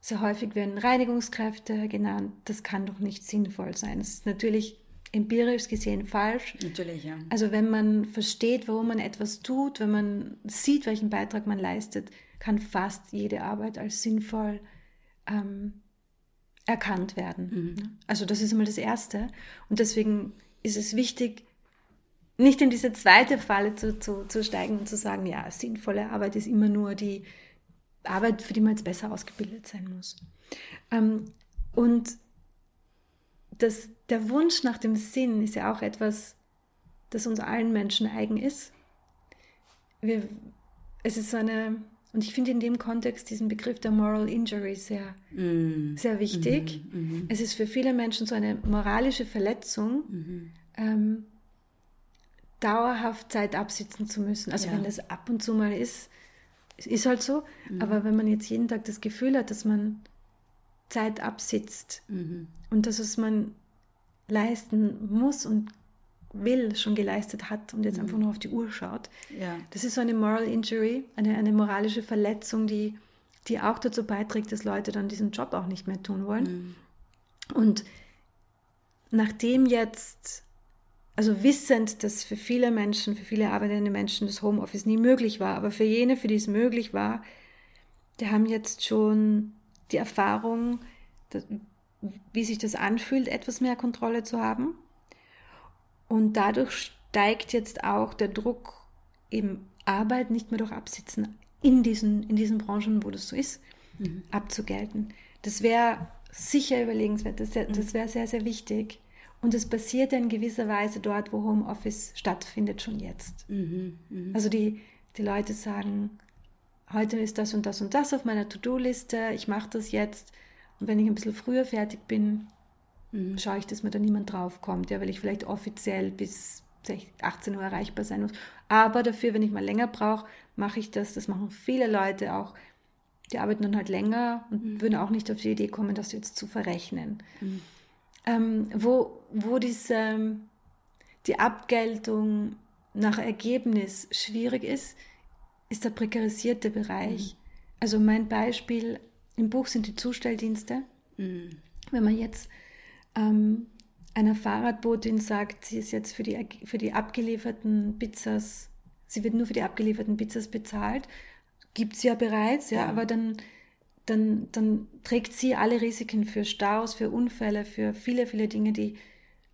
sehr häufig werden Reinigungskräfte genannt, das kann doch nicht sinnvoll sein. Das ist natürlich empirisch gesehen falsch. Natürlich, ja. Also wenn man versteht, warum man etwas tut, wenn man sieht, welchen Beitrag man leistet, kann fast jede Arbeit als sinnvoll ähm, erkannt werden. Mhm. Also das ist einmal das Erste. Und deswegen ist es wichtig, nicht in diese zweite Falle zu, zu, zu steigen und zu sagen, ja, sinnvolle Arbeit ist immer nur die Arbeit, für die man jetzt besser ausgebildet sein muss. Ähm, und das, der Wunsch nach dem Sinn ist ja auch etwas, das uns allen Menschen eigen ist. Wir, es ist so eine und ich finde in dem Kontext diesen Begriff der Moral Injury sehr, mm. sehr wichtig. Mm -hmm. Es ist für viele Menschen so eine moralische Verletzung, -hmm. ähm, dauerhaft Zeit absitzen zu müssen. Also ja. wenn das ab und zu mal ist, ist halt so. Mhm. Aber wenn man jetzt jeden Tag das Gefühl hat, dass man Zeit absitzt mhm. und dass es man leisten muss und will, schon geleistet hat und jetzt mhm. einfach nur auf die Uhr schaut. Ja. Das ist so eine Moral Injury, eine, eine moralische Verletzung, die, die auch dazu beiträgt, dass Leute dann diesen Job auch nicht mehr tun wollen. Mhm. Und nachdem jetzt, also wissend, dass für viele Menschen, für viele arbeitende Menschen das Homeoffice nie möglich war, aber für jene, für die es möglich war, die haben jetzt schon die Erfahrung, dass, wie sich das anfühlt, etwas mehr Kontrolle zu haben und dadurch steigt jetzt auch der Druck, eben Arbeit nicht mehr durch Absitzen in diesen, in diesen Branchen, wo das so ist, mhm. abzugelten. Das wäre sicher überlegenswert, das, mhm. das wäre sehr, sehr wichtig. Und es passiert ja in gewisser Weise dort, wo Homeoffice stattfindet, schon jetzt. Mhm. Mhm. Also die, die Leute sagen, heute ist das und das und das auf meiner To-Do-Liste, ich mache das jetzt. Und wenn ich ein bisschen früher fertig bin, mhm. schaue ich, dass mir da niemand draufkommt, ja, weil ich vielleicht offiziell bis 18 Uhr erreichbar sein muss. Aber dafür, wenn ich mal länger brauche, mache ich das. Das machen viele Leute auch. Die arbeiten dann halt länger und mhm. würden auch nicht auf die Idee kommen, das jetzt zu verrechnen. Mhm. Ähm, wo, wo diese, die Abgeltung nach Ergebnis schwierig ist, ist der prekarisierte Bereich. Mhm. Also mein Beispiel im Buch sind die Zustelldienste. Mhm. Wenn man jetzt ähm, einer Fahrradbotin sagt, sie ist jetzt für die, für die abgelieferten Pizzas, sie wird nur für die abgelieferten Pizzas bezahlt. Gibt sie ja bereits, ja, ja. aber dann, dann, dann trägt sie alle Risiken für Staus, für Unfälle, für viele, viele Dinge, die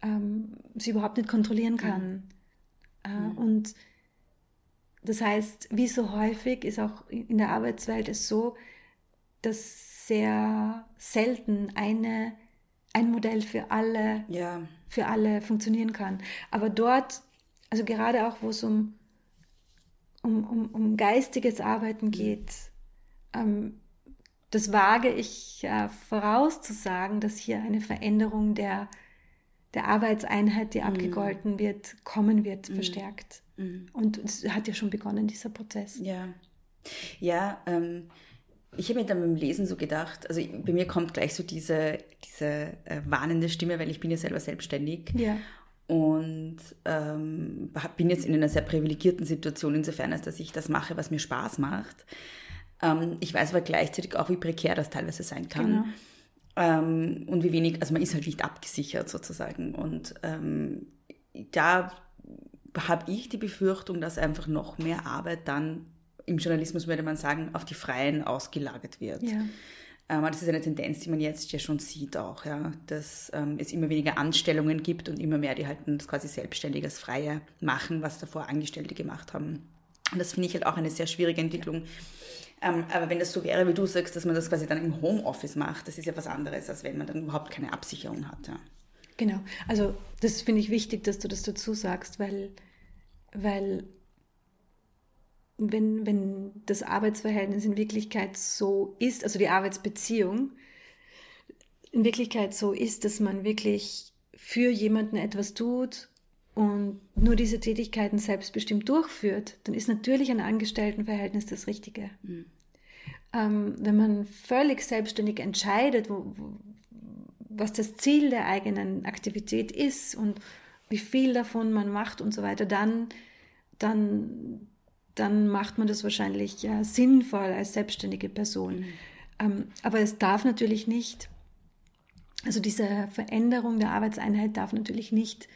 ähm, sie überhaupt nicht kontrollieren kann. Mhm. Äh, und das heißt, wie so häufig ist auch in der Arbeitswelt es so, dass sehr selten eine, ein Modell für alle, ja. für alle funktionieren kann. Aber dort, also gerade auch, wo es um, um, um, um geistiges Arbeiten mhm. geht, ähm, das wage ich äh, vorauszusagen, dass hier eine Veränderung der, der Arbeitseinheit, die mhm. abgegolten wird, kommen wird, mhm. verstärkt. Mhm. Und es hat ja schon begonnen, dieser Prozess. Ja. Ja, ähm, ich habe mir dann beim Lesen so gedacht, also bei mir kommt gleich so diese, diese äh, warnende Stimme, weil ich bin ja selber selbstständig. Ja. Und ähm, bin jetzt in einer sehr privilegierten Situation, insofern, als dass ich das mache, was mir Spaß macht. Ähm, ich weiß aber gleichzeitig auch, wie prekär das teilweise sein kann. Genau. Ähm, und wie wenig, also man ist halt nicht abgesichert sozusagen. Und ähm, da habe ich die Befürchtung, dass einfach noch mehr Arbeit dann im Journalismus, würde man sagen, auf die Freien ausgelagert wird. Ja. Ähm, das ist eine Tendenz, die man jetzt ja schon sieht auch, ja, dass ähm, es immer weniger Anstellungen gibt und immer mehr, die halt das quasi selbstständig als Freie machen, was davor Angestellte gemacht haben. Und das finde ich halt auch eine sehr schwierige Entwicklung. Ähm, aber wenn das so wäre, wie du sagst, dass man das quasi dann im Homeoffice macht, das ist ja was anderes, als wenn man dann überhaupt keine Absicherung hat. Ja. Genau, also das finde ich wichtig, dass du das dazu sagst, weil, weil wenn, wenn das Arbeitsverhältnis in Wirklichkeit so ist, also die Arbeitsbeziehung in Wirklichkeit so ist, dass man wirklich für jemanden etwas tut und nur diese Tätigkeiten selbstbestimmt durchführt, dann ist natürlich ein Angestelltenverhältnis das Richtige. Mhm. Ähm, wenn man völlig selbstständig entscheidet, wo, wo, was das Ziel der eigenen Aktivität ist und wie viel davon man macht und so weiter, dann, dann, dann macht man das wahrscheinlich ja, sinnvoll als selbstständige Person. Mhm. Ähm, aber es darf natürlich nicht, also diese Veränderung der Arbeitseinheit darf natürlich nicht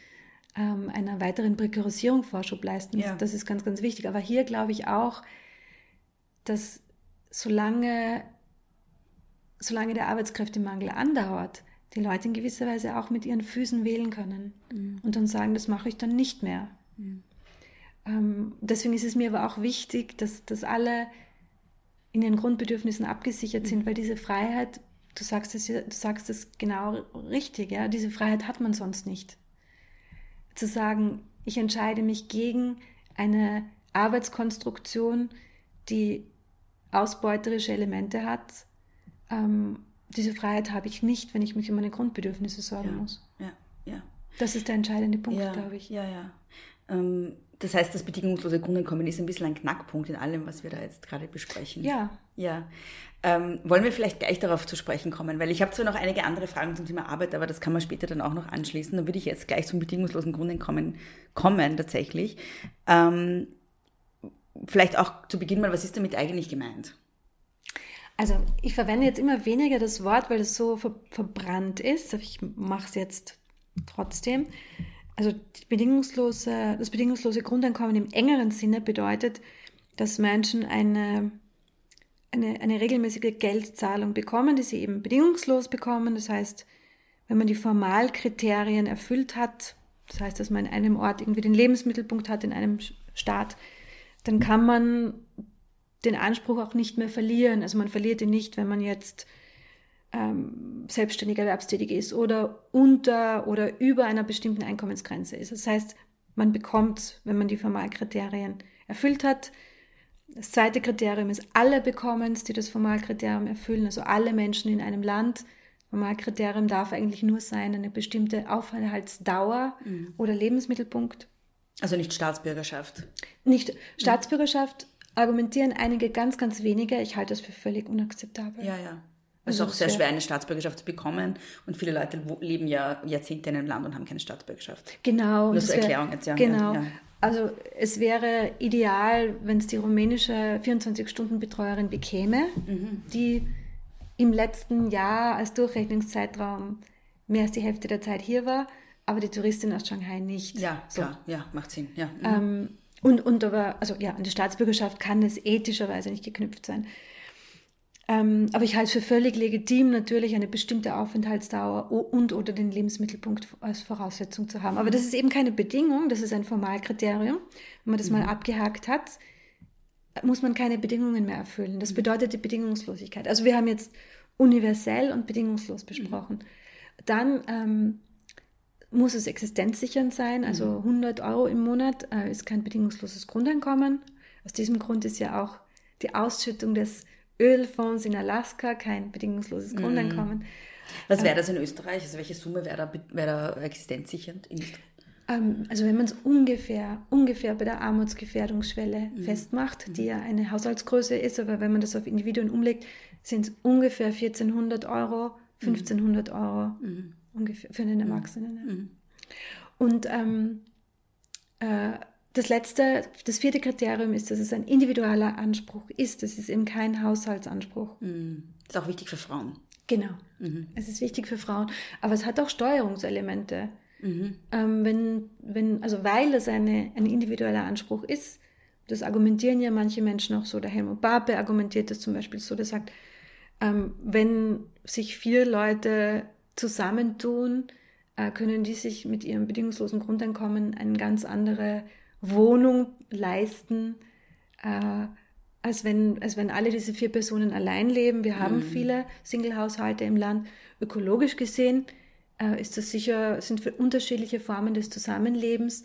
ähm, einer weiteren Prekarisierung Vorschub leisten. Ja. Das ist ganz, ganz wichtig. Aber hier glaube ich auch, dass solange, solange der Arbeitskräftemangel andauert, die Leute in gewisser Weise auch mit ihren Füßen wählen können mhm. und dann sagen, das mache ich dann nicht mehr. Mhm. Ähm, deswegen ist es mir aber auch wichtig, dass, dass alle in ihren Grundbedürfnissen abgesichert mhm. sind, weil diese Freiheit, du sagst es, du sagst es genau richtig, ja, diese Freiheit hat man sonst nicht zu sagen, ich entscheide mich gegen eine Arbeitskonstruktion, die ausbeuterische Elemente hat. Ähm, diese Freiheit habe ich nicht, wenn ich mich um meine Grundbedürfnisse sorgen ja, muss. Ja, ja. Das ist der entscheidende Punkt, ja, glaube ich. Ja, ja. Ähm, das heißt, das bedingungslose Grundeinkommen ist ein bisschen ein Knackpunkt in allem, was wir da jetzt gerade besprechen. Ja. Ja. Ähm, wollen wir vielleicht gleich darauf zu sprechen kommen? Weil ich habe zwar noch einige andere Fragen zum Thema Arbeit, aber das kann man später dann auch noch anschließen. Dann würde ich jetzt gleich zum bedingungslosen Grundeinkommen kommen, tatsächlich. Ähm, vielleicht auch zu Beginn mal, was ist damit eigentlich gemeint? Also ich verwende jetzt immer weniger das Wort, weil es so ver verbrannt ist. Ich mache es jetzt trotzdem. Also bedingungslose, das bedingungslose Grundeinkommen im engeren Sinne bedeutet, dass Menschen eine, eine, eine regelmäßige Geldzahlung bekommen, die sie eben bedingungslos bekommen. Das heißt, wenn man die Formalkriterien erfüllt hat, das heißt, dass man in einem Ort irgendwie den Lebensmittelpunkt hat, in einem Staat, dann kann man den Anspruch auch nicht mehr verlieren. Also man verliert ihn nicht, wenn man jetzt ähm, selbstständig erwerbstätig ist oder unter oder über einer bestimmten Einkommensgrenze ist. Das heißt, man bekommt, wenn man die Formalkriterien erfüllt hat. Das zweite Kriterium ist, alle bekommen es, die das Formalkriterium erfüllen, also alle Menschen in einem Land. Formalkriterium darf eigentlich nur sein, eine bestimmte Aufenthaltsdauer mhm. oder Lebensmittelpunkt. Also nicht Staatsbürgerschaft. Nicht Staatsbürgerschaft argumentieren einige ganz, ganz wenige. Ich halte das für völlig unakzeptabel. Ja, ja. Es ist auch sehr schwer, eine Staatsbürgerschaft zu bekommen. Und viele Leute leben ja Jahrzehnte in einem Land und haben keine Staatsbürgerschaft. Genau. Nur zur Erklärung jetzt, ja. Genau. Ja. Also es wäre ideal, wenn es die rumänische 24-Stunden-Betreuerin bekäme, mhm. die im letzten Jahr als Durchrechnungszeitraum mehr als die Hälfte der Zeit hier war, aber die Touristin aus Shanghai nicht. Ja, so. klar, ja, macht Sinn. Ja. Mhm. Ähm, und, und aber, also ja, an die Staatsbürgerschaft kann es ethischerweise nicht geknüpft sein. Ähm, aber ich halte es für völlig legitim, natürlich eine bestimmte Aufenthaltsdauer und oder den Lebensmittelpunkt als Voraussetzung zu haben. Aber das ist eben keine Bedingung, das ist ein Formalkriterium. Wenn man das mhm. mal abgehakt hat, muss man keine Bedingungen mehr erfüllen. Das mhm. bedeutet die Bedingungslosigkeit. Also wir haben jetzt universell und bedingungslos mhm. besprochen. Mhm. Dann ähm, muss es existenzsichernd sein, also 100 mhm. Euro im Monat äh, ist kein bedingungsloses Grundeinkommen. Aus diesem Grund ist ja auch die Ausschüttung des Ölfonds in Alaska, kein bedingungsloses mhm. Grundeinkommen. Was wäre äh, das in Österreich? Also welche Summe wäre da, wär da existenzsichernd? Ähm, also wenn man es ungefähr, ungefähr bei der Armutsgefährdungsschwelle mhm. festmacht, die ja eine Haushaltsgröße ist, aber wenn man das auf Individuen umlegt, sind es ungefähr 1400 Euro, 1500 mhm. Euro mhm. ungefähr für einen Erwachsenen. Mhm. Und ähm, äh, das letzte, das vierte Kriterium ist, dass es ein individueller Anspruch ist. Das ist eben kein Haushaltsanspruch. Mhm. Das ist auch wichtig für Frauen. Genau. Mhm. Es ist wichtig für Frauen. Aber es hat auch Steuerungselemente. Mhm. Ähm, wenn, wenn, also weil es eine, ein individueller Anspruch ist, das argumentieren ja manche Menschen auch so. Der Helmut Barbe argumentiert das zum Beispiel so, der sagt, ähm, wenn sich vier Leute zusammentun, äh, können die sich mit ihrem bedingungslosen Grundeinkommen eine ganz andere Wohnung leisten, äh, als, wenn, als wenn alle diese vier Personen allein leben. Wir haben mhm. viele Single-Haushalte im Land. Ökologisch gesehen äh, ist das sicher, sind für unterschiedliche Formen des Zusammenlebens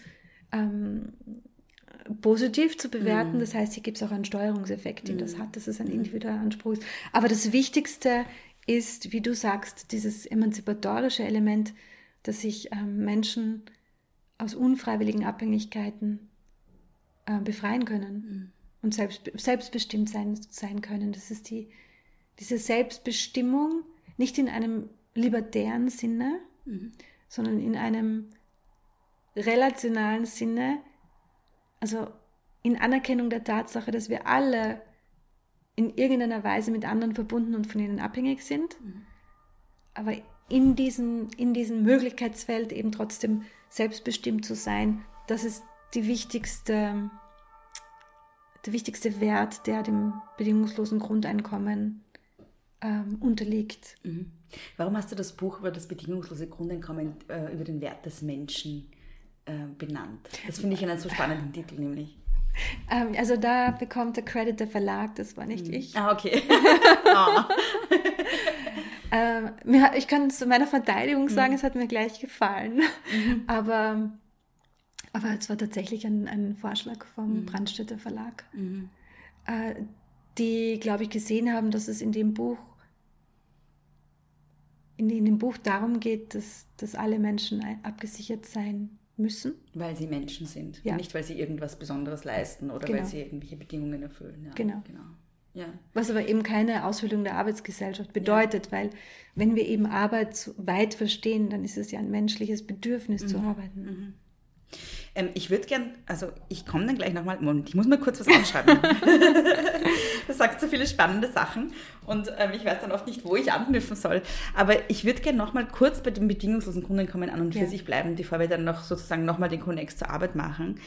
ähm, positiv zu bewerten. Mhm. Das heißt, hier gibt es auch einen Steuerungseffekt, den mhm. das hat, dass es ein mhm. individueller Anspruch ist. Aber das Wichtigste ist, wie du sagst, dieses emanzipatorische Element, dass sich ähm, Menschen aus unfreiwilligen Abhängigkeiten äh, befreien können mhm. und selbst, selbstbestimmt sein, sein können. Das ist die, diese Selbstbestimmung, nicht in einem libertären Sinne, mhm. sondern in einem relationalen Sinne, also in Anerkennung der Tatsache, dass wir alle in irgendeiner Weise mit anderen verbunden und von ihnen abhängig sind, mhm. aber in diesem, in diesem Möglichkeitsfeld eben trotzdem selbstbestimmt zu sein, das ist die wichtigste, der wichtigste Wert, der dem bedingungslosen Grundeinkommen ähm, unterliegt. Mhm. Warum hast du das Buch über das bedingungslose Grundeinkommen, äh, über den Wert des Menschen äh, benannt? Das finde ich einen so spannenden Titel nämlich. Ähm, also da bekommt der Credit der Verlag, das war nicht mhm. ich. Ah, okay. oh. ähm, ich kann zu meiner Verteidigung sagen, mhm. es hat mir gleich gefallen. Mhm. Aber aber es war tatsächlich ein, ein Vorschlag vom mhm. Brandstätter Verlag, mhm. äh, die, glaube ich, gesehen haben, dass es in dem Buch in, in dem Buch darum geht, dass, dass alle Menschen abgesichert sein müssen. Weil sie Menschen sind, ja. nicht weil sie irgendwas Besonderes leisten oder genau. weil sie irgendwelche Bedingungen erfüllen. Ja, genau. genau. Ja. Was aber eben keine Aushöhlung der Arbeitsgesellschaft bedeutet, ja. weil wenn wir eben Arbeit weit verstehen, dann ist es ja ein menschliches Bedürfnis mhm. zu arbeiten. Mhm. Ähm, ich würde gern, also ich komme dann gleich nochmal, Moment, ich muss mal kurz was anschreiben. das sagt so viele spannende Sachen und ähm, ich weiß dann oft nicht, wo ich anknüpfen soll. Aber ich würde gern nochmal kurz bei dem bedingungslosen Grundeinkommen an und für ja. sich bleiben, bevor wir dann noch sozusagen nochmal den Konnex zur Arbeit machen.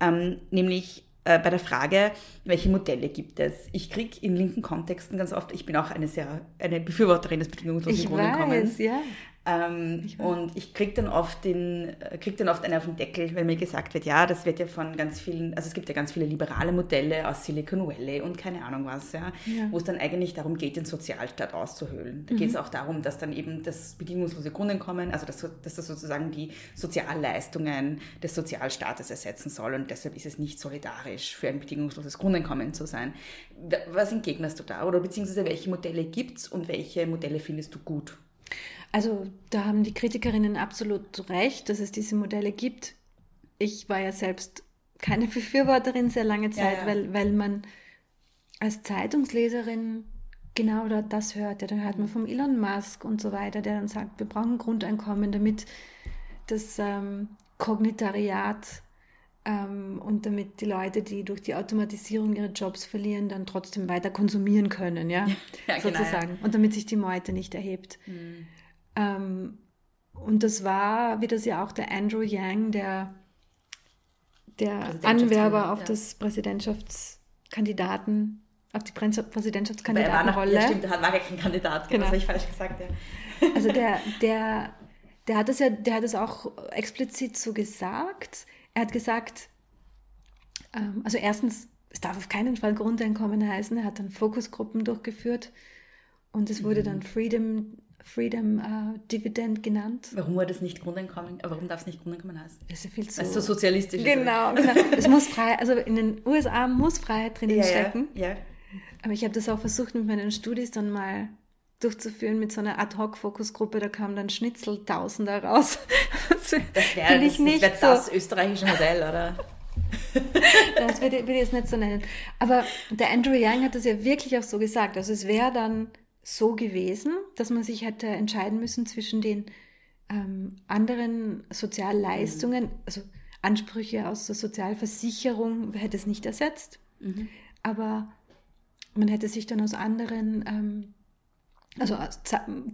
Ähm, nämlich äh, bei der Frage, welche Modelle gibt es? Ich kriege in linken Kontexten ganz oft, ich bin auch eine sehr eine Befürworterin des bedingungslosen ich Grundeinkommens. Weiß, ja. Ähm, ich und ich kriege dann, oft den, äh, krieg dann oft einen auf den Deckel, weil mir gesagt wird, ja, das wird ja von ganz vielen, also es gibt ja ganz viele liberale Modelle aus Silicon Valley und keine Ahnung was, ja, ja. wo es dann eigentlich darum geht, den Sozialstaat auszuhöhlen. Da mhm. geht es auch darum, dass dann eben das bedingungslose Grundeinkommen, also dass, dass das sozusagen die Sozialleistungen des Sozialstaates ersetzen soll und deshalb ist es nicht solidarisch, für ein bedingungsloses Grundeinkommen zu sein. Was entgegnest du da oder beziehungsweise welche Modelle gibt es und welche Modelle findest du gut? Also da haben die Kritikerinnen absolut recht, dass es diese Modelle gibt. Ich war ja selbst keine Befürworterin sehr lange Zeit, ja, ja. Weil, weil man als Zeitungsleserin genau das hört. Ja, dann hört man vom Elon Musk und so weiter, der dann sagt, wir brauchen Grundeinkommen, damit das ähm, Kognitariat ähm, und damit die Leute, die durch die Automatisierung ihre Jobs verlieren, dann trotzdem weiter konsumieren können, ja, ja genau, sozusagen. Genau, und damit sich die Meute nicht erhebt. Mhm. Ähm, und das war, wie das ja auch der Andrew Yang, der, der Anwerber auf ja. das Präsidentschaftskandidaten auf die Präsidentschaftskandidatenrolle. Ja, stimmt, er war gar kein Kandidat, genau. das habe ich falsch gesagt. Ja. Also der, der, der hat es ja, der hat es auch explizit so gesagt. Er hat gesagt, ähm, also erstens, es darf auf keinen Fall Grundeinkommen heißen. Er hat dann Fokusgruppen durchgeführt und es wurde mhm. dann Freedom Freedom uh, Dividend genannt. Warum wurde es nicht Grundeinkommen? Warum darf es nicht Grundeinkommen heißen? Das ist ja viel zu. Es so sozialistisch genau. Genau, es muss frei, also in den USA muss Freiheit drinnen ja, stecken. Ja, ja. Aber ich habe das auch versucht mit meinen Studis dann mal durchzuführen mit so einer Ad-Hoc-Fokusgruppe, da kam dann Schnitzel Tausender raus. das wäre das, nicht das, wär das so. österreichische Modell, oder? das würde, würde ich jetzt nicht so nennen. Aber der Andrew Young hat das ja wirklich auch so gesagt. Also es wäre dann so gewesen, dass man sich hätte entscheiden müssen zwischen den ähm, anderen Sozialleistungen, mhm. also Ansprüche aus der Sozialversicherung hätte es nicht ersetzt, mhm. aber man hätte sich dann aus anderen, ähm, also aus,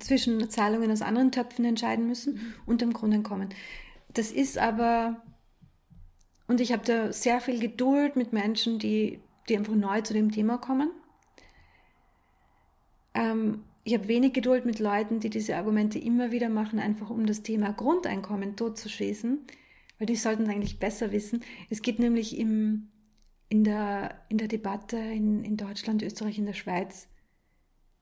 zwischen Zahlungen aus anderen Töpfen entscheiden müssen mhm. und dem Grundeinkommen. Das ist aber, und ich habe da sehr viel Geduld mit Menschen, die, die einfach neu zu dem Thema kommen ähm, ich habe wenig Geduld mit Leuten, die diese Argumente immer wieder machen, einfach um das Thema Grundeinkommen totzuschießen, weil die sollten es eigentlich besser wissen. Es gibt nämlich im, in, der, in der Debatte in, in Deutschland, Österreich, in der Schweiz,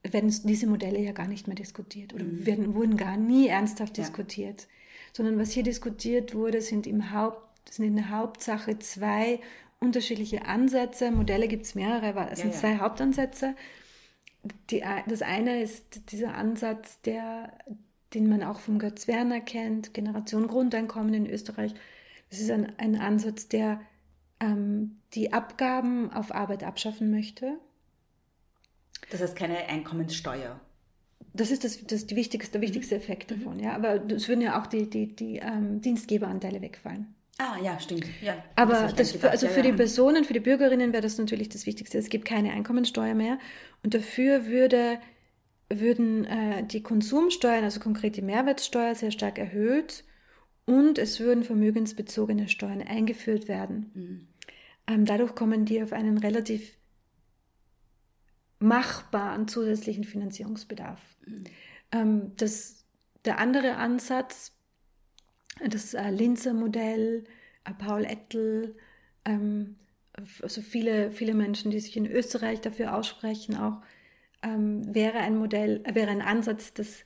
werden diese Modelle ja gar nicht mehr diskutiert oder mhm. werden, wurden gar nie ernsthaft ja. diskutiert. Sondern was hier diskutiert wurde, sind im Haupt, sind in der Hauptsache zwei unterschiedliche Ansätze. Modelle gibt es mehrere, aber es ja, sind ja. zwei Hauptansätze die, das eine ist dieser Ansatz, der, den man auch vom Götz Werner kennt, Generation Grundeinkommen in Österreich. Das ist ein, ein Ansatz, der ähm, die Abgaben auf Arbeit abschaffen möchte. Das heißt keine Einkommenssteuer. Das ist das, das die wichtigste, der wichtigste Effekt davon, mhm. ja. Aber es würden ja auch die, die, die ähm, Dienstgeberanteile wegfallen. Ah, ja, stimmt. Ja, Aber das, das also für ja, die Personen, für die Bürgerinnen wäre das natürlich das Wichtigste. Es gibt keine Einkommensteuer mehr und dafür würde, würden äh, die Konsumsteuern, also konkret die Mehrwertsteuer, sehr stark erhöht und es würden vermögensbezogene Steuern eingeführt werden. Mhm. Ähm, dadurch kommen die auf einen relativ machbaren zusätzlichen Finanzierungsbedarf. Mhm. Ähm, das, der andere Ansatz das äh, Linzer Modell, äh, Paul Ettel, ähm, also viele, viele Menschen, die sich in Österreich dafür aussprechen, auch ähm, wäre ein Modell, äh, wäre ein Ansatz, das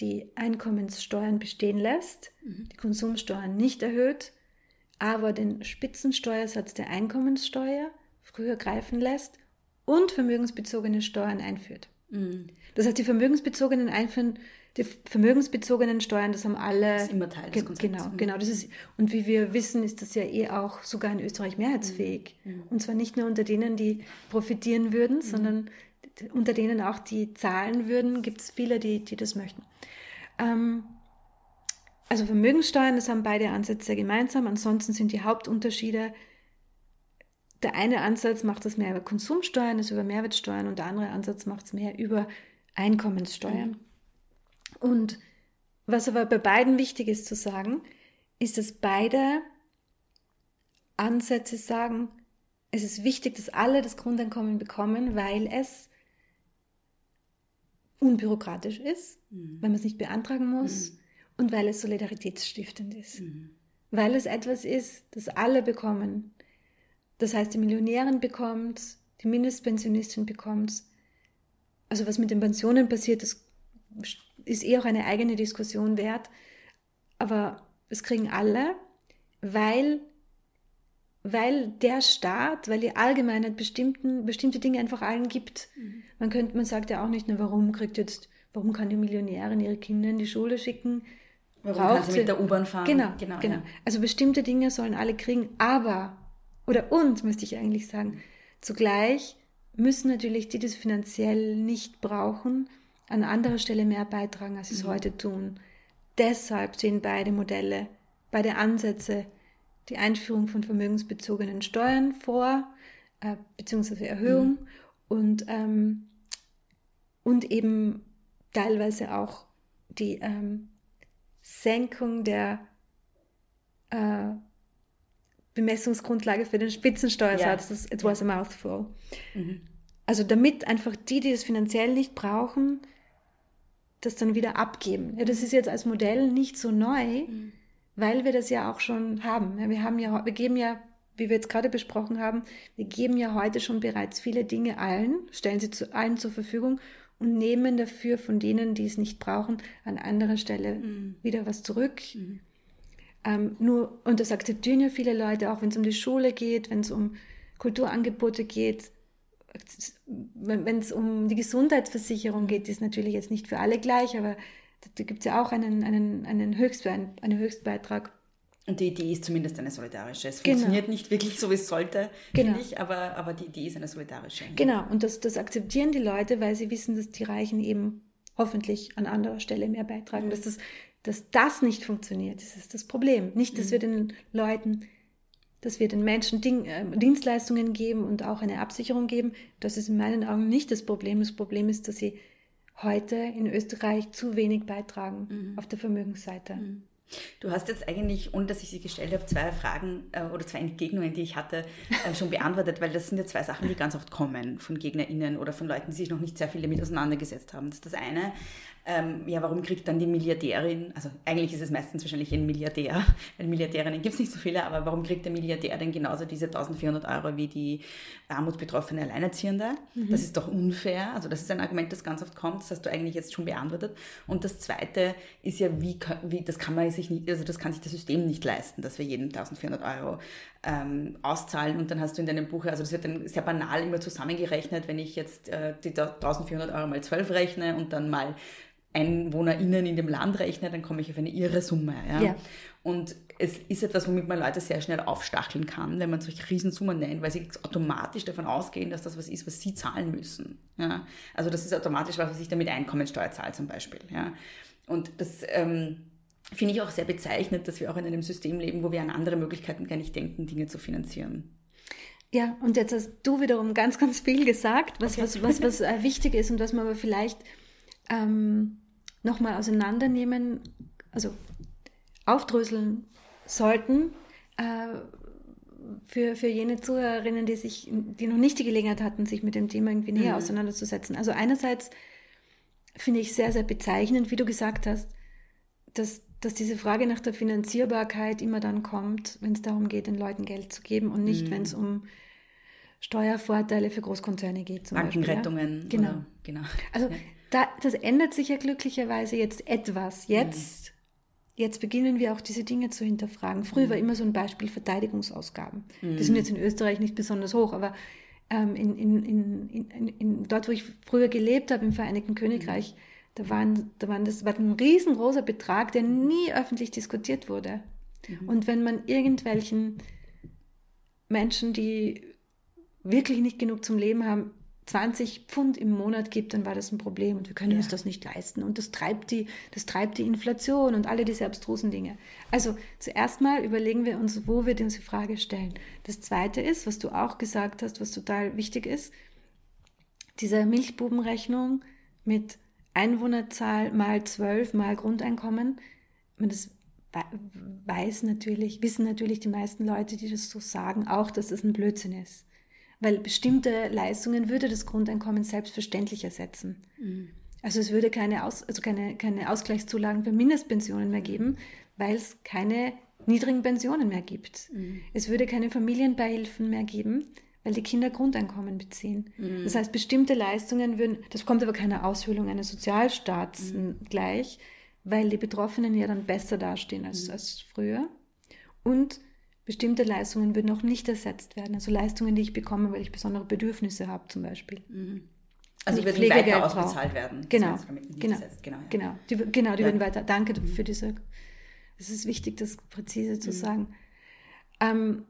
die Einkommenssteuern bestehen lässt, mhm. die Konsumsteuern nicht erhöht, aber den Spitzensteuersatz der Einkommenssteuer früher greifen lässt und vermögensbezogene Steuern einführt. Mhm. Das heißt, die vermögensbezogenen einführen die vermögensbezogenen Steuern, das haben alle. Das ist immer Teil des Konzepts. Genau, genau. Das ist, und wie wir wissen, ist das ja eh auch sogar in Österreich mehrheitsfähig. Mhm. mhm. Und zwar nicht nur unter denen, die profitieren würden, mhm. sondern unter denen auch, die zahlen würden, gibt es viele, die, die das möchten. Ähm, also Vermögenssteuern, das haben beide Ansätze gemeinsam. Ansonsten sind die Hauptunterschiede, der eine Ansatz macht das mehr über Konsumsteuern, also über Mehrwertsteuern und der andere Ansatz macht es mehr über Einkommenssteuern. Mhm. Und was aber bei beiden wichtig ist zu sagen, ist, dass beide Ansätze sagen, es ist wichtig, dass alle das Grundeinkommen bekommen, weil es unbürokratisch ist, mhm. weil man es nicht beantragen muss mhm. und weil es solidaritätsstiftend ist. Mhm. Weil es etwas ist, das alle bekommen. Das heißt, die Millionärin bekommt, die Mindestpensionistin bekommt. Also was mit den Pensionen passiert, das ist eh auch eine eigene Diskussion wert. Aber es kriegen alle, weil, weil der Staat, weil die Allgemeinheit bestimmten, bestimmte Dinge einfach allen gibt. Mhm. Man könnte, man sagt ja auch nicht nur, warum kriegt jetzt, warum kann die Millionärin ihre Kinder in die Schule schicken? Warum kann sie mit der U-Bahn fahren? Genau, genau. genau. Ja. Also bestimmte Dinge sollen alle kriegen, aber, oder und, müsste ich eigentlich sagen, zugleich müssen natürlich die, die das finanziell nicht brauchen, an anderer Stelle mehr beitragen, als sie es mhm. heute tun. Deshalb sehen beide Modelle, beide Ansätze die Einführung von vermögensbezogenen Steuern vor, äh, beziehungsweise Erhöhung mhm. und, ähm, und eben teilweise auch die ähm, Senkung der äh, Bemessungsgrundlage für den Spitzensteuersatz. Ja. Das, it was a mouthful. Mhm. also damit einfach die, die es finanziell nicht brauchen, das dann wieder abgeben. Ja, das ist jetzt als Modell nicht so neu, mhm. weil wir das ja auch schon haben. Wir haben ja, wir geben ja, wie wir jetzt gerade besprochen haben, wir geben ja heute schon bereits viele Dinge allen, stellen sie zu allen zur Verfügung und nehmen dafür von denen, die es nicht brauchen, an anderer Stelle mhm. wieder was zurück. Mhm. Ähm, nur, und das akzeptieren ja viele Leute, auch wenn es um die Schule geht, wenn es um Kulturangebote geht, wenn es um die Gesundheitsversicherung geht, ist natürlich jetzt nicht für alle gleich, aber da gibt es ja auch einen, einen, einen, Höchstbe einen Höchstbeitrag. Und die Idee ist zumindest eine solidarische. Es genau. funktioniert nicht wirklich so, wie es sollte, genau. finde ich, aber, aber die Idee ist eine solidarische. Genau, und das, das akzeptieren die Leute, weil sie wissen, dass die Reichen eben hoffentlich an anderer Stelle mehr beitragen. Mhm. Dass, das, dass das nicht funktioniert, das ist das Problem. Nicht, dass mhm. wir den Leuten dass wir den Menschen Ding, äh, Dienstleistungen geben und auch eine Absicherung geben. Das ist in meinen Augen nicht das Problem. Das Problem ist, dass sie heute in Österreich zu wenig beitragen mhm. auf der Vermögensseite. Mhm. Du hast jetzt eigentlich, ohne dass ich sie gestellt habe, zwei Fragen äh, oder zwei Entgegnungen, die ich hatte, äh, schon beantwortet, weil das sind ja zwei Sachen, die ganz oft kommen von GegnerInnen oder von Leuten, die sich noch nicht sehr viel damit auseinandergesetzt haben. Das ist das eine ähm, ja, warum kriegt dann die Milliardärin, also eigentlich ist es meistens wahrscheinlich ein Milliardär, weil Milliardärinnen gibt es nicht so viele, aber warum kriegt der Milliardär denn genauso diese 1400 Euro wie die armutsbetroffene Alleinerziehende? Mhm. Das ist doch unfair. Also das ist ein Argument, das ganz oft kommt, das hast du eigentlich jetzt schon beantwortet. Und das Zweite ist ja, wie, wie das kann man sich nicht, also das kann sich das System nicht leisten, dass wir jedem 1400 Euro ähm, auszahlen und dann hast du in deinem Buch, also das wird dann sehr banal immer zusammengerechnet, wenn ich jetzt äh, die 1400 Euro mal 12 rechne und dann mal EinwohnerInnen in dem Land rechne, dann komme ich auf eine irre Summe. Ja? ja? Und es ist etwas, womit man Leute sehr schnell aufstacheln kann, wenn man solche Riesensummen nennt, weil sie automatisch davon ausgehen, dass das was ist, was sie zahlen müssen. Ja? Also das ist automatisch was, was ich damit Einkommensteuer zahle zum Beispiel. Ja? Und das ähm, finde ich auch sehr bezeichnend, dass wir auch in einem System leben, wo wir an andere Möglichkeiten gar nicht denken, Dinge zu finanzieren. Ja, und jetzt hast du wiederum ganz, ganz viel gesagt, was, okay. was, was, was äh, wichtig ist und was man aber vielleicht ähm, nochmal auseinandernehmen, also aufdröseln sollten äh, für, für jene Zuhörerinnen, die sich, die noch nicht die Gelegenheit hatten, sich mit dem Thema irgendwie näher mhm. auseinanderzusetzen. Also einerseits finde ich sehr, sehr bezeichnend, wie du gesagt hast, dass, dass diese Frage nach der Finanzierbarkeit immer dann kommt, wenn es darum geht, den Leuten Geld zu geben und nicht, mhm. wenn es um Steuervorteile für Großkonzerne geht. Zum Bankenrettungen. Ja? Genau. genau. Also ja da, das ändert sich ja glücklicherweise jetzt etwas. Jetzt, mhm. jetzt beginnen wir auch diese Dinge zu hinterfragen. Früher mhm. war immer so ein Beispiel Verteidigungsausgaben. Mhm. Die sind jetzt in Österreich nicht besonders hoch, aber ähm, in, in, in, in, dort, wo ich früher gelebt habe, im Vereinigten Königreich, mhm. da, waren, da waren das war ein riesengroßer Betrag, der nie öffentlich diskutiert wurde. Mhm. Und wenn man irgendwelchen Menschen, die wirklich nicht genug zum Leben haben, 20 Pfund im Monat gibt, dann war das ein Problem und wir können ja. uns das nicht leisten. Und das treibt, die, das treibt die Inflation und alle diese abstrusen Dinge. Also zuerst mal überlegen wir uns, wo wir diese Frage stellen. Das Zweite ist, was du auch gesagt hast, was total wichtig ist, diese Milchbubenrechnung mit Einwohnerzahl mal 12 mal Grundeinkommen. Das weiß natürlich, wissen natürlich die meisten Leute, die das so sagen, auch, dass das ein Blödsinn ist weil bestimmte Leistungen würde das Grundeinkommen selbstverständlich ersetzen. Mhm. Also es würde keine, Aus, also keine, keine Ausgleichszulagen für Mindestpensionen mehr geben, weil es keine niedrigen Pensionen mehr gibt. Mhm. Es würde keine Familienbeihilfen mehr geben, weil die Kinder Grundeinkommen beziehen. Mhm. Das heißt, bestimmte Leistungen würden, das kommt aber keiner Aushöhlung eines Sozialstaats mhm. gleich, weil die Betroffenen ja dann besser dastehen als, mhm. als früher. Und Bestimmte Leistungen würden auch nicht ersetzt werden. Also Leistungen, die ich bekomme, weil ich besondere Bedürfnisse habe zum Beispiel. Mhm. Also die würden weiter ausbezahlt werden. Genau, genau, genau, ja. genau. Die, genau, die ja. würden weiter. Danke mhm. für diese. Es ist wichtig, das präzise zu mhm. sagen. Ähm,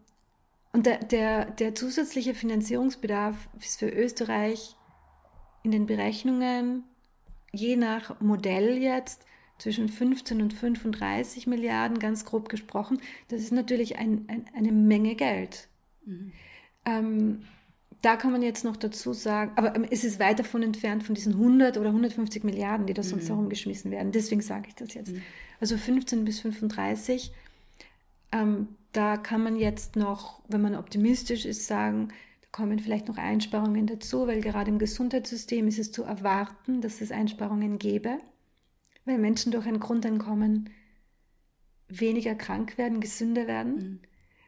und der, der, der zusätzliche Finanzierungsbedarf ist für Österreich in den Berechnungen je nach Modell jetzt zwischen 15 und 35 Milliarden, ganz grob gesprochen. Das ist natürlich ein, ein, eine Menge Geld. Mhm. Ähm, da kann man jetzt noch dazu sagen, aber ähm, es ist weit davon entfernt von diesen 100 oder 150 Milliarden, die da sonst mhm. herumgeschmissen werden. Deswegen sage ich das jetzt. Mhm. Also 15 bis 35, ähm, da kann man jetzt noch, wenn man optimistisch ist, sagen, da kommen vielleicht noch Einsparungen dazu, weil gerade im Gesundheitssystem ist es zu erwarten, dass es Einsparungen gäbe, weil Menschen durch ein Grundeinkommen weniger krank werden, gesünder werden. Mhm.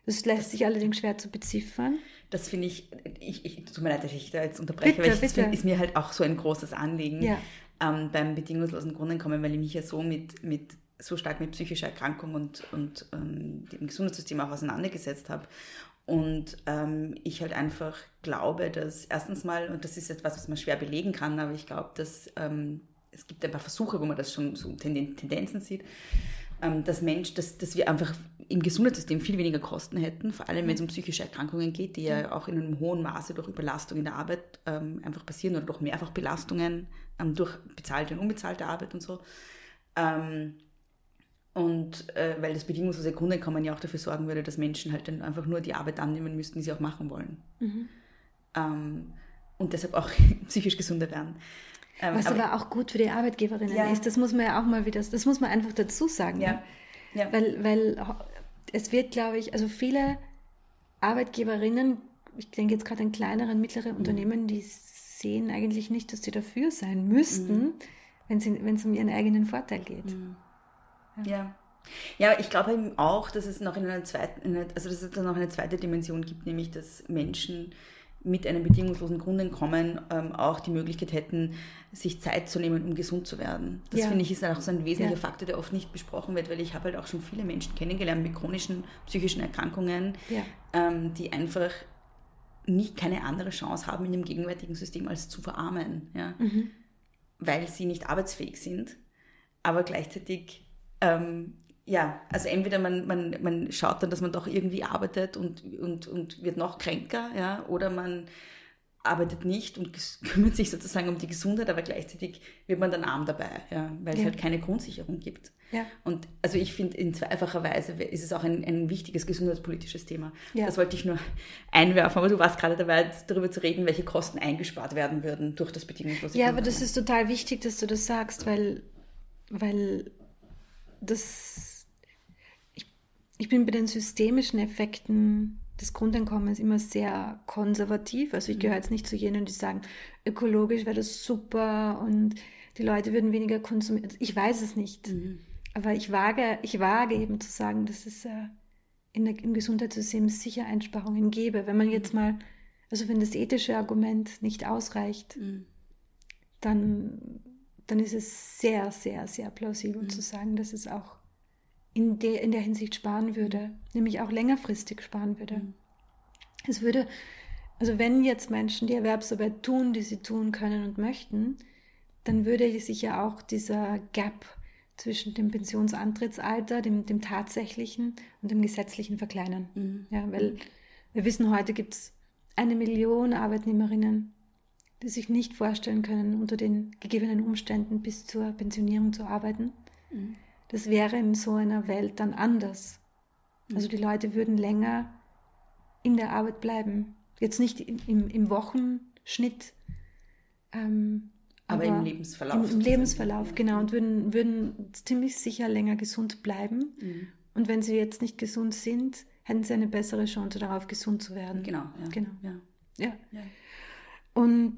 Das lässt sich allerdings schwer zu beziffern. Das finde ich, ich, ich, tut mir leid, dass ich da jetzt unterbreche, bitte, weil das ist mir halt auch so ein großes Anliegen ja. ähm, beim bedingungslosen Grundeinkommen, weil ich mich ja so mit, mit so stark mit psychischer Erkrankung und, und ähm, dem Gesundheitssystem auch auseinandergesetzt habe. Und ähm, ich halt einfach glaube, dass erstens mal, und das ist etwas, was man schwer belegen kann, aber ich glaube, dass ähm, es gibt ein paar Versuche, wo man das schon so Tendenzen sieht, ähm, dass Mensch, dass, dass wir einfach im Gesundheitssystem viel weniger Kosten hätten, vor allem wenn es um psychische Erkrankungen geht, die ja auch in einem hohen Maße durch Überlastung in der Arbeit ähm, einfach passieren oder durch Mehrfachbelastungen ähm, durch bezahlte und unbezahlte Arbeit und so. Und äh, weil das bedingungslose Grundeinkommen ja auch dafür sorgen würde, dass Menschen halt dann einfach nur die Arbeit annehmen müssten, die sie auch machen wollen. Mhm. Ähm, und deshalb auch psychisch gesünder werden. Ähm, Was aber, aber, auch gut für die Arbeitgeberinnen ja. ist, das muss man ja auch mal wieder, das muss man einfach dazu sagen. Ja. Ne? ja. Weil, weil es wird, glaube ich, also viele Arbeitgeberinnen, ich denke jetzt gerade an kleinere, mittlere mhm. Unternehmen, die sehen eigentlich nicht, dass sie dafür sein müssten, mhm. wenn es um ihren eigenen Vorteil geht. Mhm. Ja. Ja, ich glaube eben auch, dass es noch in einer zweiten, also dass es dann noch eine zweite Dimension gibt, nämlich dass Menschen mit einem bedingungslosen Grundeinkommen ähm, auch die Möglichkeit hätten, sich Zeit zu nehmen, um gesund zu werden. Das ja. finde ich ist auch so ein wesentlicher ja. Faktor, der oft nicht besprochen wird, weil ich habe halt auch schon viele Menschen kennengelernt mit chronischen psychischen Erkrankungen, ja. ähm, die einfach nicht keine andere Chance haben in dem gegenwärtigen System als zu verarmen, ja? Mhm. weil sie nicht arbeitsfähig sind, aber gleichzeitig ähm, ja, also entweder man, man, man schaut dann, dass man doch irgendwie arbeitet und, und, und wird noch kränker, ja, oder man arbeitet nicht und kümmert sich sozusagen um die Gesundheit, aber gleichzeitig wird man dann arm dabei, ja, weil ja. es halt keine Grundsicherung gibt. Ja. Und also ich finde, in zweifacher Weise ist es auch ein, ein wichtiges gesundheitspolitisches Thema. Ja. Das wollte ich nur einwerfen, aber du warst gerade dabei, darüber zu reden, welche Kosten eingespart werden würden durch das bedingungslose Ja, aber das ist total wichtig, dass du das sagst, weil, weil das, ich, bin bei den systemischen Effekten des Grundeinkommens immer sehr konservativ. Also ich gehöre jetzt nicht zu jenen, die sagen, ökologisch wäre das super und die Leute würden weniger konsumieren. Ich weiß es nicht. Mhm. Aber ich wage, ich wage eben zu sagen, dass es äh, in der, im Gesundheitssystem sicher Einsparungen gäbe. Wenn man jetzt mal, also wenn das ethische Argument nicht ausreicht, mhm. dann dann ist es sehr, sehr, sehr plausibel mhm. zu sagen, dass es auch in der, in der Hinsicht sparen würde, nämlich auch längerfristig sparen würde. Mhm. Es würde, also wenn jetzt Menschen die Erwerbsarbeit tun, die sie tun können und möchten, dann würde sich ja auch dieser Gap zwischen dem Pensionsantrittsalter, dem, dem tatsächlichen und dem gesetzlichen verkleinern. Mhm. Ja, weil wir wissen, heute gibt es eine Million Arbeitnehmerinnen, die sich nicht vorstellen können, unter den gegebenen Umständen bis zur Pensionierung zu arbeiten. Mhm. Das wäre in so einer Welt dann anders. Mhm. Also die Leute würden länger in der Arbeit bleiben. Jetzt nicht im, im Wochenschnitt, ähm, aber, aber, im Lebensverlauf. Im, im Lebensverlauf, genau. Und würden, würden ziemlich sicher länger gesund bleiben. Mhm. Und wenn sie jetzt nicht gesund sind, hätten sie eine bessere Chance darauf, gesund zu werden. Genau. Ja. genau. Ja. ja. ja. Und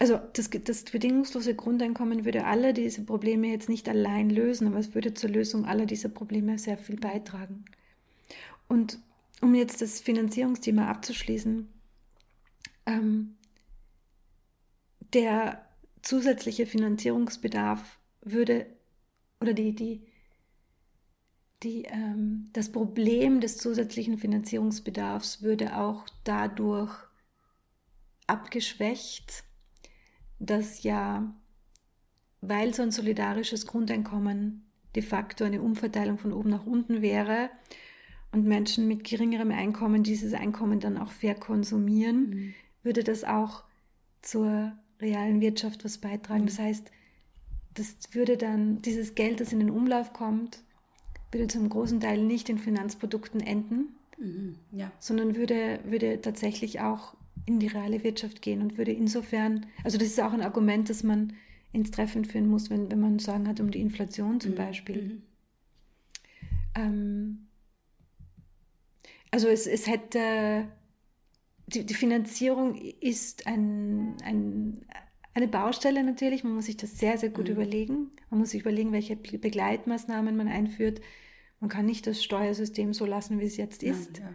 also das, das bedingungslose Grundeinkommen würde alle diese Probleme jetzt nicht allein lösen, aber es würde zur Lösung aller dieser Probleme sehr viel beitragen. Und um jetzt das Finanzierungsthema abzuschließen, ähm, der zusätzliche Finanzierungsbedarf würde oder die, die, die, ähm, das Problem des zusätzlichen Finanzierungsbedarfs würde auch dadurch abgeschwächt, dass ja, weil so ein solidarisches Grundeinkommen de facto eine Umverteilung von oben nach unten wäre und Menschen mit geringerem Einkommen dieses Einkommen dann auch fair konsumieren, mhm. würde das auch zur realen Wirtschaft was beitragen. Mhm. Das heißt, das würde dann, dieses Geld, das in den Umlauf kommt, würde zum großen Teil nicht in Finanzprodukten enden, mhm. ja. sondern würde, würde tatsächlich auch in die reale Wirtschaft gehen und würde insofern, also das ist auch ein Argument, das man ins Treffen führen muss, wenn, wenn man Sorgen hat um die Inflation zum mhm. Beispiel. Mhm. Ähm, also es, es hätte, die, die Finanzierung ist ein, ein, eine Baustelle natürlich. Man muss sich das sehr, sehr gut mhm. überlegen. Man muss sich überlegen, welche Begleitmaßnahmen man einführt. Man kann nicht das Steuersystem so lassen, wie es jetzt ist. Ja, ja.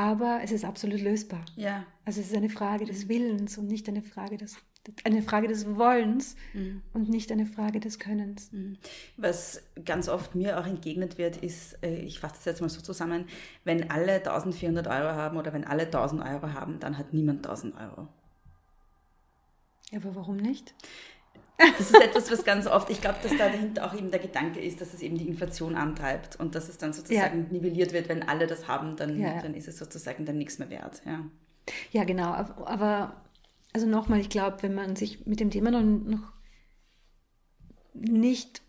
Aber es ist absolut lösbar. Ja. Also es ist eine Frage des Willens und nicht eine Frage des eine Frage des Wollens mhm. und nicht eine Frage des Könnens. Mhm. Was ganz oft mir auch entgegnet wird, ist, äh, ich fasse das jetzt mal so zusammen, wenn alle 1400 Euro haben oder wenn alle 1000 Euro haben, dann hat niemand 1000 Euro. Ja, aber warum nicht? Das ist etwas, was ganz oft, ich glaube, dass da dahinter auch eben der Gedanke ist, dass es eben die Inflation antreibt und dass es dann sozusagen ja. nivelliert wird, wenn alle das haben, dann, ja. dann ist es sozusagen dann nichts mehr wert. Ja, ja genau. Aber also nochmal, ich glaube, wenn man sich mit dem Thema noch, noch nicht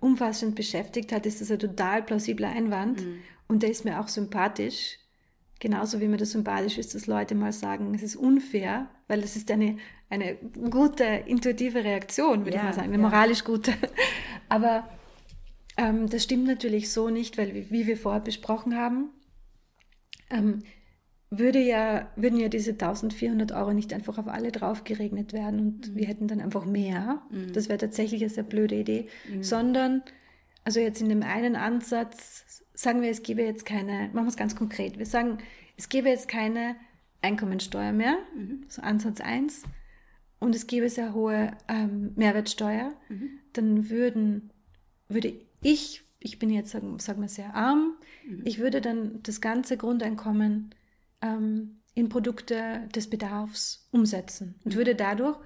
umfassend beschäftigt hat, ist das ein total plausibler Einwand mhm. und der ist mir auch sympathisch. Genauso wie mir das sympathisch ist, dass Leute mal sagen, es ist unfair, weil es ist eine eine gute, intuitive Reaktion, würde ja, ich mal sagen, eine ja. moralisch gute. Aber ähm, das stimmt natürlich so nicht, weil wie, wie wir vorher besprochen haben, ähm, würde ja, würden ja diese 1400 Euro nicht einfach auf alle draufgeregnet werden und mhm. wir hätten dann einfach mehr. Mhm. Das wäre tatsächlich eine sehr blöde Idee. Mhm. Sondern, also jetzt in dem einen Ansatz, sagen wir, es gäbe jetzt keine, machen wir es ganz konkret, wir sagen, es gäbe jetzt keine Einkommensteuer mehr, mhm. so Ansatz 1, und es gäbe sehr hohe ähm, Mehrwertsteuer, mhm. dann würden, würde ich, ich bin jetzt, sagen, sagen wir, sehr arm, mhm. ich würde dann das ganze Grundeinkommen ähm, in Produkte des Bedarfs umsetzen und mhm. würde dadurch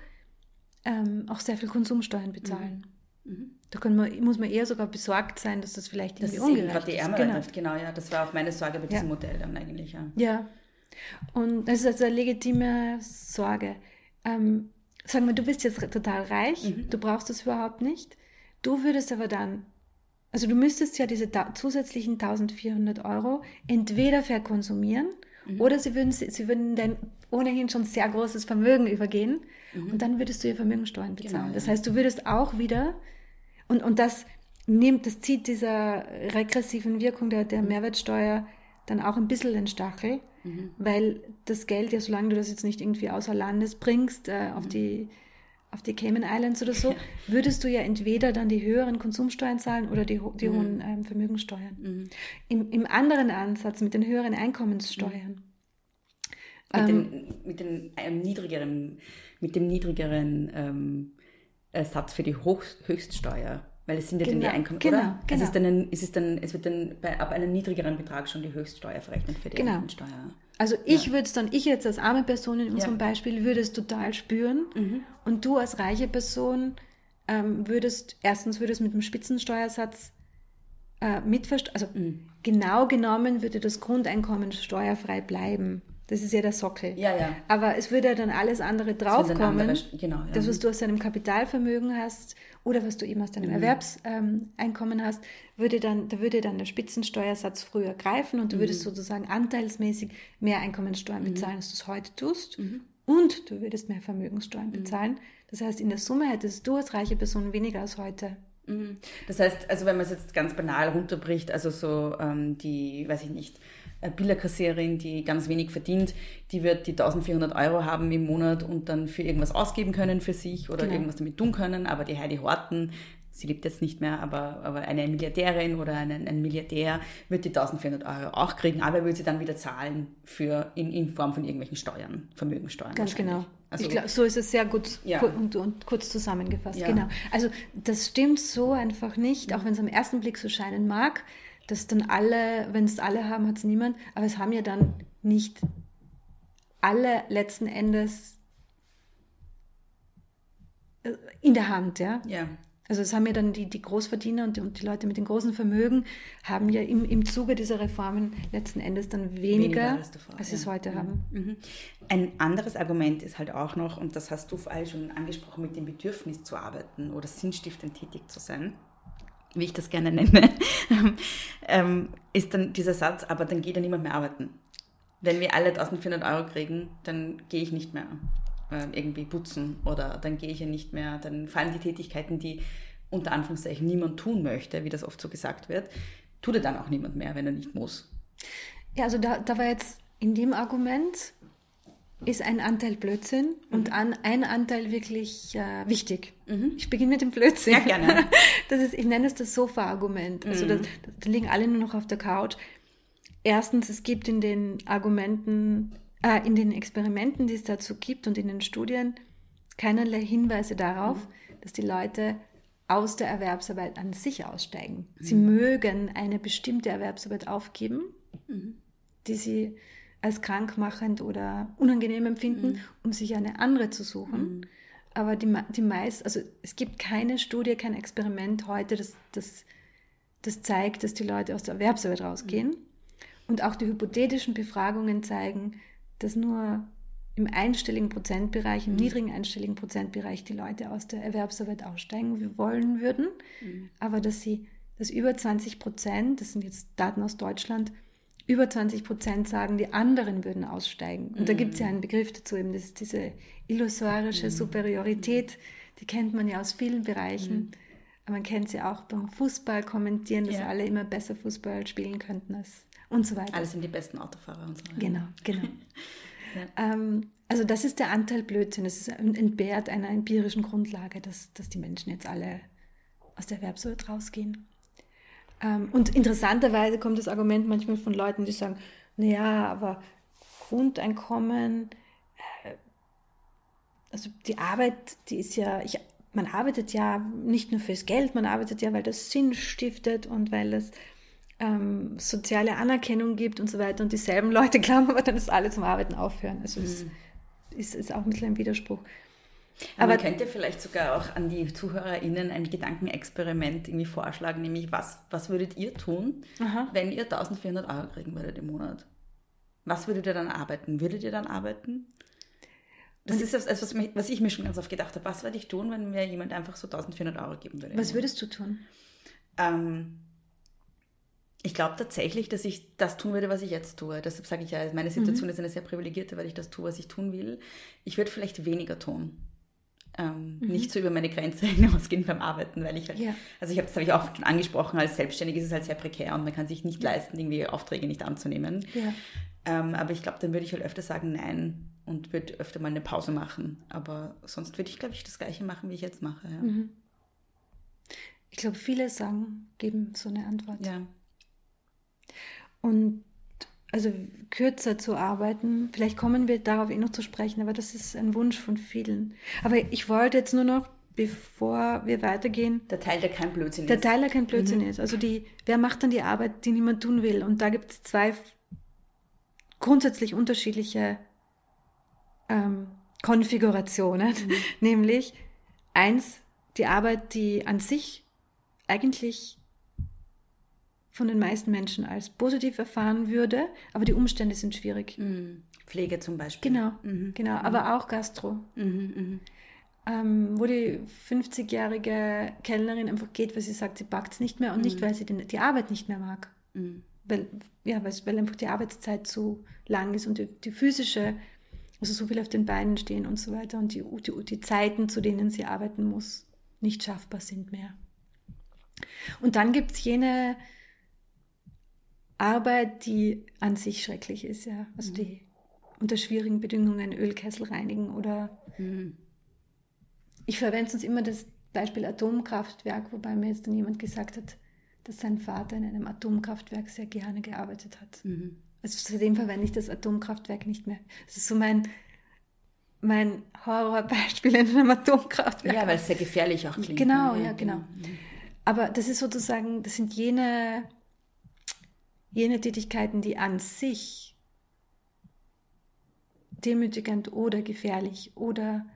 ähm, auch sehr viel Konsumsteuern bezahlen. Mhm. Da man, muss man eher sogar besorgt sein, dass das vielleicht irgendwie das ungerecht ist. die Ärmere genau. trifft, genau, ja. Das war auch meine Sorge bei diesem ja. Modell dann eigentlich, ja. Ja. Und das ist also eine legitime Sorge. Ähm, sagen wir, du bist jetzt total reich, mhm. du brauchst das überhaupt nicht. Du würdest aber dann, also du müsstest ja diese zusätzlichen 1400 Euro entweder verkonsumieren mhm. oder sie würden, sie würden dein ohnehin schon sehr großes Vermögen übergehen mhm. und dann würdest du ihr Vermögensteuern bezahlen. Genau, das heißt, du würdest auch wieder, und, und das nimmt, das zieht dieser regressiven Wirkung der, der. Mehrwertsteuer dann auch ein bisschen den Stachel Mhm. Weil das Geld ja, solange du das jetzt nicht irgendwie außer Landes bringst, äh, auf, mhm. die, auf die Cayman Islands oder so, würdest du ja entweder dann die höheren Konsumsteuern zahlen oder die, die mhm. hohen ähm, Vermögenssteuern. Mhm. Im, Im anderen Ansatz mit den höheren Einkommenssteuern. Mit, ähm, dem, mit, dem, ähm, niedrigeren, mit dem niedrigeren ähm, Satz für die Hoch, Höchststeuer weil es sind ja genau, dann die genau, Einkommen, genau, oder? Genau. Es, ist dann, es, ist dann, es wird dann bei, ab einem niedrigeren Betrag schon die Höchststeuer verrechnet für die genau. Einkommensteuer. Also ich ja. würde es dann, ich jetzt als arme Person in unserem ja. Beispiel, würde es total spüren. Mhm. Und du als reiche Person ähm, würdest, erstens würdest mit dem Spitzensteuersatz äh, mitversteuern, also mhm. genau genommen würde das Grundeinkommen steuerfrei bleiben. Das ist ja der Sockel. Ja, ja. Aber es würde ja dann alles andere draufkommen. Andere, genau, ja. Das, was du aus deinem Kapitalvermögen hast oder was du eben aus deinem mhm. Erwerbseinkommen hast, würde dann, da würde dann der Spitzensteuersatz früher greifen und du würdest mhm. sozusagen anteilsmäßig mehr Einkommensteuern mhm. bezahlen, als du es heute tust. Mhm. Und du würdest mehr Vermögenssteuern mhm. bezahlen. Das heißt, in der Summe hättest du als reiche Person weniger als heute. Mhm. Das heißt, also wenn man es jetzt ganz banal runterbricht, also so ähm, die, weiß ich nicht, Billerkassiererin, die ganz wenig verdient, die wird die 1400 Euro haben im Monat und dann für irgendwas ausgeben können für sich oder genau. irgendwas damit tun können. Aber die Heidi Horten, sie lebt jetzt nicht mehr, aber, aber eine Milliardärin oder ein, ein Milliardär wird die 1400 Euro auch kriegen, aber wird sie dann wieder zahlen für, in, in Form von irgendwelchen Steuern, Vermögensteuern. Ganz genau. Also, ich glaube, so ist es sehr gut ja. und, und, kurz zusammengefasst. Ja. Genau. Also das stimmt so einfach nicht, auch wenn es am ersten Blick so scheinen mag dass dann alle, wenn es alle haben, hat es niemand. Aber es haben ja dann nicht alle letzten Endes äh, in der Hand, ja. Ja. Also es haben ja dann die, die Großverdiener und die, und die Leute mit den großen Vermögen haben ja im, im Zuge dieser Reformen letzten Endes dann weniger, weniger als, davor, als sie es heute mhm. haben. Mhm. Ein anderes Argument ist halt auch noch, und das hast du vorhin schon angesprochen, mit dem Bedürfnis zu arbeiten oder sinnstiftend tätig zu sein wie ich das gerne nenne, ähm, ist dann dieser Satz, aber dann geht ja niemand mehr arbeiten. Wenn wir alle 1400 Euro kriegen, dann gehe ich nicht mehr äh, irgendwie putzen oder dann gehe ich ja nicht mehr, dann fallen die Tätigkeiten, die unter Anführungszeichen niemand tun möchte, wie das oft so gesagt wird, tut er dann auch niemand mehr, wenn er nicht muss. Ja, also da, da war jetzt in dem Argument ist ein Anteil Blödsinn und Mhm. an, ein Anteil wirklich äh, wichtig. Ich beginne mit dem Blödsinn. Ja, gerne. Das ist, ich nenne es das Sofa-Argument. Also da, da liegen alle nur noch auf der Couch. Erstens, es gibt in den Argumenten, äh, in den Experimenten, die es dazu gibt und in den Studien, keinerlei Hinweise darauf, dass die Leute aus der Erwerbsarbeit an sich aussteigen. Sie mögen eine bestimmte Erwerbsarbeit aufgeben, die sie als krankmachend oder unangenehm empfinden, um sich eine andere zu suchen. Aber die, die meist, also es gibt keine Studie, kein Experiment heute, das, das, das zeigt, dass die Leute aus der Erwerbsarbeit rausgehen. Und auch die hypothetischen Befragungen zeigen, dass nur im einstelligen Prozentbereich, im niedrigen einstelligen Prozentbereich die Leute aus der Erwerbsarbeit aussteigen wollen würden. Aber dass sie, dass über 20 Prozent, das sind jetzt Daten aus Deutschland, über 20 Prozent sagen, die anderen würden aussteigen. Und da gibt es ja einen Begriff dazu, eben das ist diese illusorische Superiorität, die kennt man ja aus vielen Bereichen. Aber man kennt sie auch beim Fußball kommentieren, dass Ja. alle immer besser Fußball spielen könnten als und so weiter. Alle sind die besten Autofahrer und so. Genau, genau. ähm, also das ist der Anteil Blödsinn. Es entbehrt einer empirischen Grundlage, dass, dass die Menschen jetzt alle aus der Erwerbsarbeit rausgehen. Ähm, und interessanterweise kommt das Argument manchmal von Leuten, die sagen, naja, aber Grundeinkommen, äh, also die Arbeit, die ist ja, ich, man arbeitet ja nicht nur fürs Geld, man arbeitet ja, weil das Sinn stiftet und weil es ähm, soziale Anerkennung gibt und so weiter. Und dieselben Leute glauben aber dann, dass alle zum Arbeiten aufhören. Also es ist, ist auch ein bisschen ein Widerspruch. Aber man könnte vielleicht sogar auch an die ZuhörerInnen ein Gedankenexperiment irgendwie vorschlagen, nämlich was, was würdet ihr tun, wenn ihr 1400 Euro kriegen würdet im Monat? Was würdet ihr dann arbeiten? Würdet ihr dann arbeiten? Das ist das, was, mich- was ich mir schon ganz oft gedacht habe. Was würde ich tun, wenn mir jemand einfach so 1400 Euro geben würde? Was würdest du tun? Ähm, ich glaube tatsächlich, dass ich das tun würde, was ich jetzt tue. Deshalb sage ich ja, meine Situation ist eine sehr privilegierte, weil ich das tue, was ich tun will. Ich würde vielleicht weniger tun. Ähm, Nicht so über meine Grenze hinausgehen beim Arbeiten, weil ich halt, Ja. also ich habe das habe ich auch schon angesprochen, als Selbstständig ist es halt sehr prekär und man kann sich nicht leisten, irgendwie Aufträge nicht anzunehmen. Ja. Ähm, aber ich glaube, dann würde ich halt öfter sagen Nein und würde öfter mal eine Pause machen. Aber sonst würde ich, glaube ich, das Gleiche machen, wie ich jetzt mache. Ja. Ich glaube, viele sagen, geben so eine Antwort. ja. Und also kürzer zu arbeiten, vielleicht kommen wir darauf eh noch zu sprechen, aber das ist ein Wunsch von vielen. Aber ich wollte jetzt nur noch, bevor wir weitergehen, Der Teil, der kein Blödsinn der ist. Teil, der kein Blödsinn ist. Also die, wer macht dann die Arbeit, die niemand tun will? Und da gibt es zwei grundsätzlich unterschiedliche ähm, Konfigurationen. Nämlich eins, die Arbeit, die an sich eigentlich von den meisten Menschen als positiv erfahren würde, aber die Umstände sind schwierig. Mhm. Pflege zum Beispiel. Genau, Mhm. genau, aber auch Gastro. Mhm, mhm. Ähm, wo die 50-jährige Kellnerin einfach geht, weil sie sagt, sie packt es nicht mehr und nicht, weil sie den, die Arbeit nicht mehr mag. Mhm. Weil, ja, weil, weil einfach die Arbeitszeit zu lang ist und die, die physische, also so viel auf den Beinen stehen und so weiter und die, die, die Zeiten, zu denen sie arbeiten muss, nicht schaffbar sind mehr. Und dann gibt es jene Arbeit, die an sich schrecklich ist, ja. Also die unter schwierigen Bedingungen Ölkessel reinigen oder Mhm. ich verwende sonst immer das Beispiel Atomkraftwerk, wobei mir jetzt dann jemand gesagt hat, dass sein Vater in einem Atomkraftwerk sehr gerne gearbeitet hat. Mhm. Also seitdem verwende ich das Atomkraftwerk nicht mehr. Das ist so mein, mein Horrorbeispiel in einem Atomkraftwerk. Ja, weil es sehr gefährlich auch klingt. Genau, ne? ja, genau. Aber das ist sozusagen, das sind jene, jene Tätigkeiten, die an sich demütigend oder gefährlich oder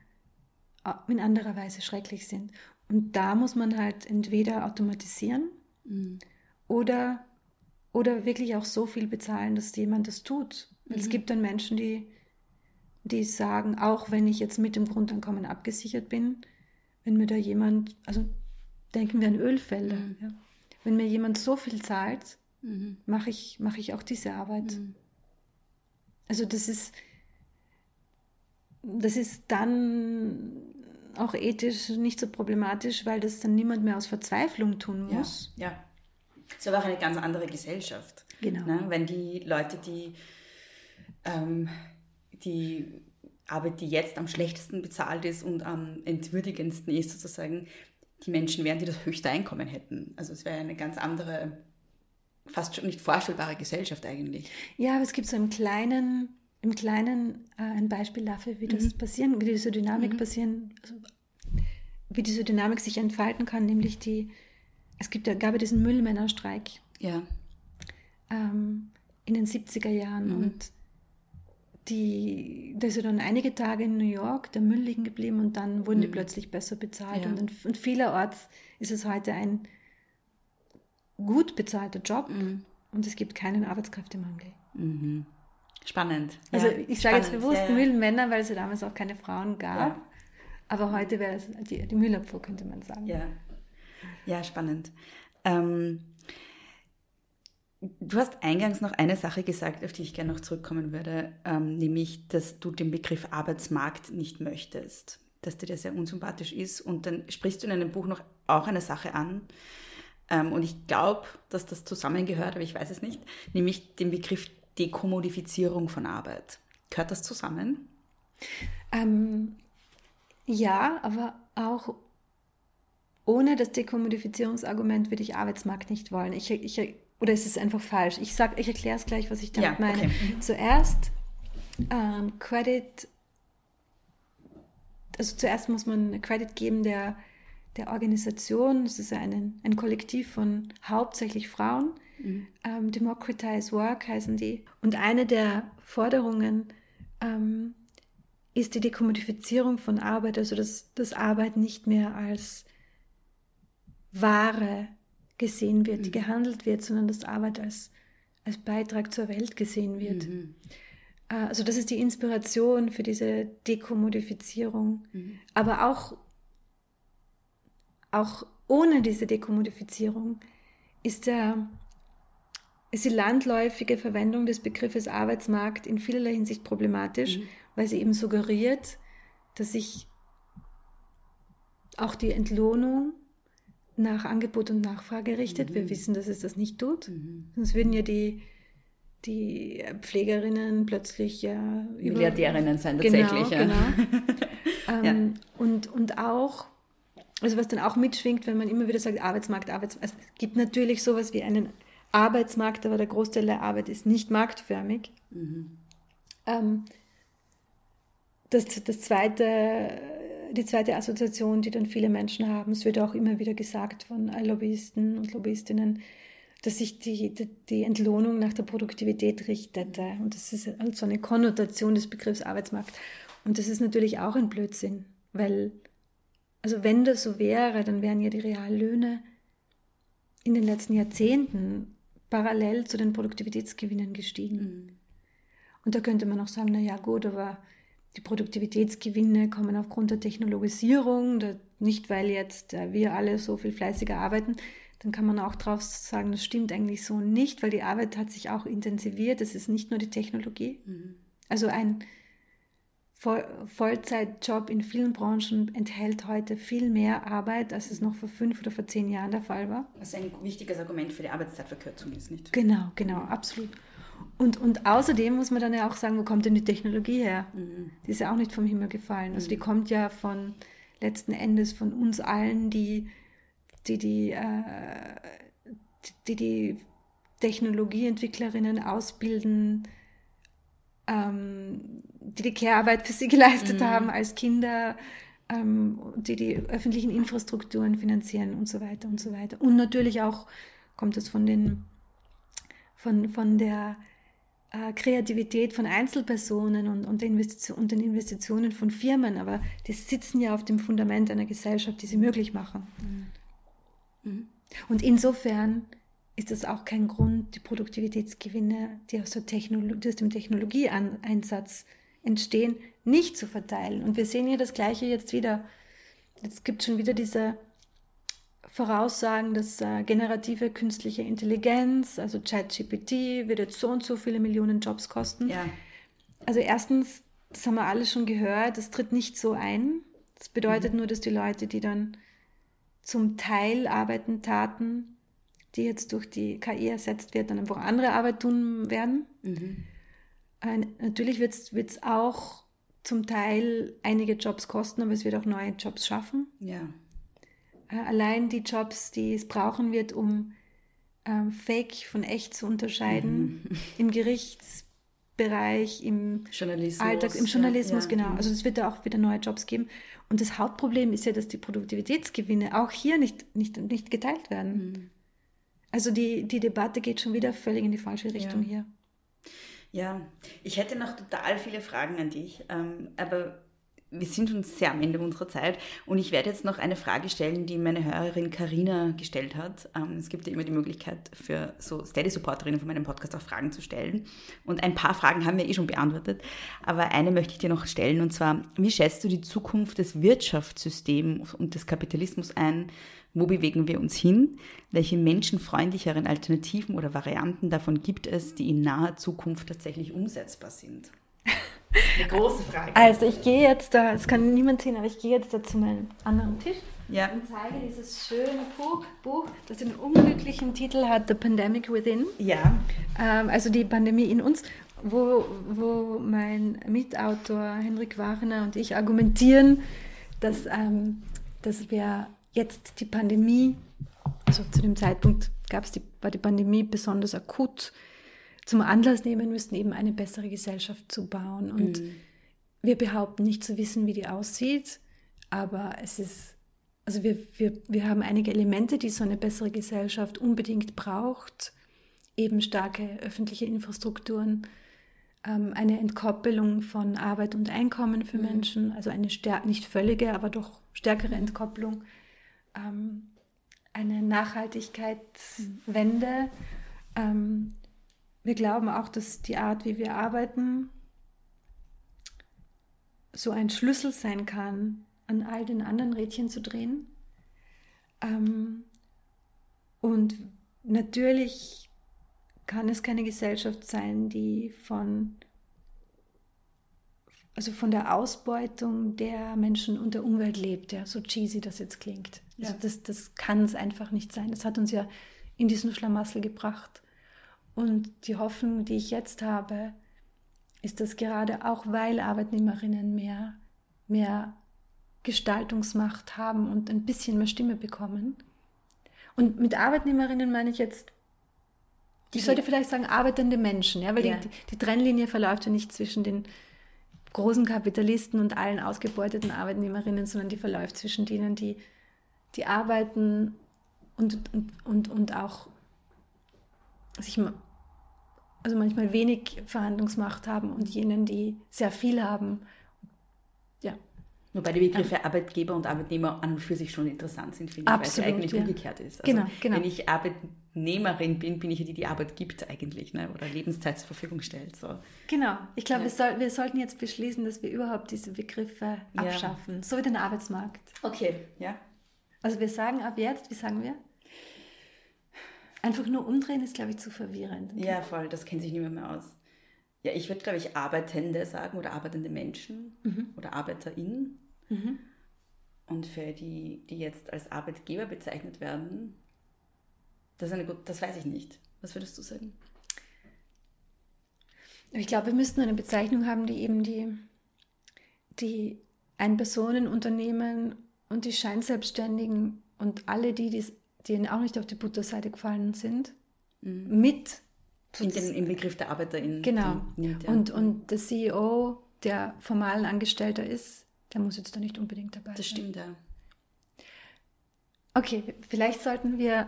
in anderer Weise schrecklich sind. Und da muss man halt entweder automatisieren Mhm. oder, oder wirklich auch so viel bezahlen, dass jemand das tut. Weil Es gibt dann Menschen, die, die sagen, auch wenn ich jetzt mit dem Grundeinkommen abgesichert bin, wenn mir da jemand, also denken wir an Ölfelder, ja. wenn mir jemand so viel zahlt, Mhm. mache ich, mache ich auch diese Arbeit. Also das ist, das ist dann auch ethisch nicht so problematisch, weil das dann niemand mehr aus Verzweiflung tun Ja, muss. ja. Es ist aber auch eine ganz andere Gesellschaft. Genau. Ne? Wenn die Leute, die, ähm, die Arbeit, die jetzt am schlechtesten bezahlt ist und am entwürdigendsten ist, sozusagen, die Menschen wären, die das höchste Einkommen hätten. Also es wäre eine ganz andere, fast schon nicht vorstellbare Gesellschaft eigentlich. Ja, aber es gibt so im Kleinen, im Kleinen äh, ein Beispiel dafür, wie das Mhm. passieren, wie diese Dynamik passieren, also, wie diese Dynamik sich entfalten kann, nämlich die, es gibt gab ja diesen Müllmännerstreik Ja. ähm, in den 70er Jahren Mhm. und die, da ist ja dann einige Tage in New York der Müll liegen geblieben und dann wurden die plötzlich besser bezahlt. Mhm. Ja. Und, in- und vielerorts ist es heute ein gut bezahlter Job Mhm. und es gibt keinen Arbeitskräftemangel. Spannend. Also ja, ich sage jetzt bewusst ja, ja. Müllmänner, weil es ja damals auch keine Frauen gab. Aber heute wäre es die, die Müllabfuhr, könnte man sagen. Ja, ja spannend. Ähm, du hast eingangs noch eine Sache gesagt, auf die ich gerne noch zurückkommen würde, ähm, nämlich, dass du den Begriff Arbeitsmarkt nicht möchtest, dass dir der sehr unsympathisch ist. Und dann sprichst du in einem Buch noch auch eine Sache an. Ähm, und ich glaube, dass das zusammengehört, aber ich weiß es nicht, nämlich den Begriff Dekommodifizierung von Arbeit. Gehört das zusammen? Ähm, ja, aber auch ohne das Dekommodifizierungsargument würde ich Arbeitsmarkt nicht wollen. Ich, ich, oder ist es einfach falsch? Ich, sag, ich erkläre es gleich, was ich damit Ja, meine. okay. Zuerst ähm, Credit, also zuerst muss man Credit geben der, der Organisation. Es ist ja ein, ein Kollektiv von hauptsächlich Frauen. Ähm, Democratize Work heißen die. Und eine der Forderungen ähm, ist die Dekommodifizierung von Arbeit, also dass, dass Arbeit nicht mehr als Ware gesehen wird, die gehandelt wird, sondern dass Arbeit als, als Beitrag zur Welt gesehen wird. Äh, Also das ist die Inspiration für diese Dekommodifizierung. Aber auch, auch ohne diese Dekommodifizierung ist, der, ist die landläufige Verwendung des Begriffes Arbeitsmarkt in vielerlei Hinsicht problematisch, weil sie eben suggeriert, dass sich auch die Entlohnung nach Angebot und Nachfrage richtet. Wir wissen, dass es das nicht tut. Sonst würden ja die, die Pflegerinnen plötzlich ja Milliardärinnen sein Genau, tatsächlich. ja. genau. ähm, und, und auch, also was dann auch mitschwingt, wenn man immer wieder sagt, Arbeitsmarkt, Arbeitsmarkt. Also es gibt natürlich sowas wie einen Arbeitsmarkt, aber der Großteil der Arbeit ist nicht marktförmig. Ähm, das, das zweite, die zweite Assoziation, die dann viele Menschen haben, es wird auch immer wieder gesagt von Lobbyisten und Lobbyistinnen, dass sich die, die, die Entlohnung nach der Produktivität richtete. Und das ist also eine Konnotation des Begriffs Arbeitsmarkt. Und das ist natürlich auch ein Blödsinn, weil, also wenn das so wäre, dann wären ja die Reallöhne in den letzten Jahrzehnten parallel zu den Produktivitätsgewinnen gestiegen. Und da könnte man auch sagen, na ja, gut, aber die Produktivitätsgewinne kommen aufgrund der Technologisierung, der, nicht weil jetzt äh, wir alle so viel fleißiger arbeiten. Dann kann man auch drauf sagen, das stimmt eigentlich so nicht, weil die Arbeit hat sich auch intensiviert. Es ist nicht nur die Technologie. Also ein Vollzeitjob in vielen Branchen enthält heute viel mehr Arbeit, als es noch vor fünf oder vor zehn Jahren der Fall war. Was ein wichtiges Argument für die Arbeitszeitverkürzung ist, nicht? Genau, genau, absolut. Und, und außerdem muss man dann ja auch sagen, wo kommt denn die Technologie her? Die ist ja auch nicht vom Himmel gefallen. Also die kommt ja von letzten Endes von uns allen, die die, die, äh, die, die Technologieentwicklerinnen ausbilden, ähm, die die Care-Arbeit für sie geleistet haben als Kinder, ähm, die die öffentlichen Infrastrukturen finanzieren und so weiter und so weiter. Und natürlich auch kommt es von den von, von der äh, Kreativität von Einzelpersonen und, und, und den Investitionen von Firmen, aber die sitzen ja auf dem Fundament einer Gesellschaft, die sie möglich machen. Und insofern ist das auch kein Grund, die Produktivitätsgewinne, die aus, der Technolo die aus dem Technologieeinsatz entstehen, nicht zu verteilen. Und wir sehen hier das Gleiche jetzt wieder. Jetzt gibt schon wieder diese Voraussagen, dass äh, generative künstliche Intelligenz, also ChatGPT, wird jetzt so und so viele Millionen Jobs kosten. Ja. Also erstens, das haben wir alle schon gehört, das tritt nicht so ein. Das bedeutet nur, dass die Leute, die dann zum Teil arbeiten taten, die jetzt durch die KI ersetzt wird, dann einfach andere Arbeit tun werden. Äh, natürlich wird es auch zum Teil einige Jobs kosten, aber es wird auch neue Jobs schaffen. Ja. Äh, allein die Jobs, die es brauchen wird, um ähm, Fake von echt zu unterscheiden, Mhm. im Gerichtsbereich, im Journalismus. Alltag, im Journalismus, ja, genau. ja. Also es wird da auch wieder neue Jobs geben. Und das Hauptproblem ist ja, dass die Produktivitätsgewinne auch hier nicht, nicht, nicht geteilt werden. Mhm. Also die, die Debatte geht schon wieder völlig in die falsche Richtung Ja. hier. Ja, ich hätte noch total viele Fragen an dich, ähm, aber wir sind schon sehr am Ende unserer Zeit und ich werde jetzt noch eine Frage stellen, die meine Hörerin Karina gestellt hat. Ähm, es gibt ja immer die Möglichkeit für so Steady-Supporterinnen von meinem Podcast auch Fragen zu stellen und ein paar Fragen haben wir eh schon beantwortet, aber eine möchte ich dir noch stellen und zwar, wie schätzt du die Zukunft des Wirtschaftssystems und des Kapitalismus ein? Wo bewegen wir uns hin? Welche menschenfreundlicheren Alternativen oder Varianten davon gibt es, die in naher Zukunft tatsächlich umsetzbar sind? Eine große Frage. Also ich gehe jetzt da, das kann niemand sehen, aber ich gehe jetzt da zu meinem anderen Tisch Ja. und zeige dieses schöne Buch, Buch das den unglücklichen Titel hat, The Pandemic Within. Ja. Ähm, also die Pandemie in uns, wo, wo mein Mitautor Henrik Warner und ich argumentieren, dass, ähm, dass wir jetzt die Pandemie, also zu dem Zeitpunkt gab's die, war die Pandemie besonders akut, zum Anlass nehmen müssten, eben eine bessere Gesellschaft zu bauen. Und wir behaupten nicht zu wissen, wie die aussieht, aber es ist, also wir, wir, wir haben einige Elemente, die so eine bessere Gesellschaft unbedingt braucht eben starke öffentliche Infrastrukturen, ähm, eine Entkoppelung von Arbeit und Einkommen für Menschen, also eine nicht völlige, aber doch stärkere Entkopplung, ähm, eine Nachhaltigkeitswende. Ähm, wir glauben auch, dass die Art, wie wir arbeiten, so ein Schlüssel sein kann, an all den anderen Rädchen zu drehen. Ähm, und natürlich kann es keine Gesellschaft sein, die von, also von der Ausbeutung der Menschen und der Umwelt lebt, ja, so cheesy das jetzt klingt. Also Ja. das, das kann es einfach nicht sein. Das hat uns ja in diesen Schlamassel gebracht. Und die Hoffnung, die ich jetzt habe, ist, dass gerade auch weil Arbeitnehmerinnen mehr, mehr Gestaltungsmacht haben und ein bisschen mehr Stimme bekommen. Und mit Arbeitnehmerinnen meine ich jetzt, ich sollte vielleicht sagen, arbeitende Menschen, ja, weil Ja. die, die Trennlinie verläuft ja nicht zwischen den großen Kapitalisten und allen ausgebeuteten Arbeitnehmerinnen, sondern die verläuft zwischen denen, die, die arbeiten und, und, und, und auch sich also manchmal wenig Verhandlungsmacht haben und jenen, die sehr viel haben. Ja, Wobei die Begriffe Arbeitgeber und Arbeitnehmer an und für sich schon interessant sind, finde ich, weil es Absolut, ja eigentlich ja. umgekehrt ist. Also Genau, genau. Wenn ich Arbeitnehmerin bin, bin ich ja die, die Arbeit gibt eigentlich, ne? oder Lebenszeit zur Verfügung stellt. So. genau. Ich glaube, Ja. wir, soll, wir sollten jetzt beschließen, dass wir überhaupt diese Begriffe Ja. abschaffen, so wie den Arbeitsmarkt. Okay, ja. Also wir sagen ab jetzt, wie sagen wir? Einfach nur umdrehen ist, glaube ich, zu verwirrend. Ja, voll, das kennt sich niemand mehr aus. Ja, ich würde, glaube ich, Arbeitende sagen oder arbeitende Menschen oder ArbeiterInnen. Und für die, die jetzt als Arbeitgeber bezeichnet werden, das, ist eine gut, das weiß ich nicht. Was würdest du sagen? Ich glaube, wir müssten eine Bezeichnung haben, die eben die, die Ein-Personen-Unternehmen und die Scheinselbstständigen und alle die, die's- denen auch nicht auf die Butterseite gefallen sind, mit In den, Im Begriff der ArbeiterInnen. Genau. Nimmt, ja. Und, und der CEO, der formal ein Angestellter ist, der muss jetzt da nicht unbedingt dabei das sein. stimmt, ja. Okay, vielleicht sollten wir,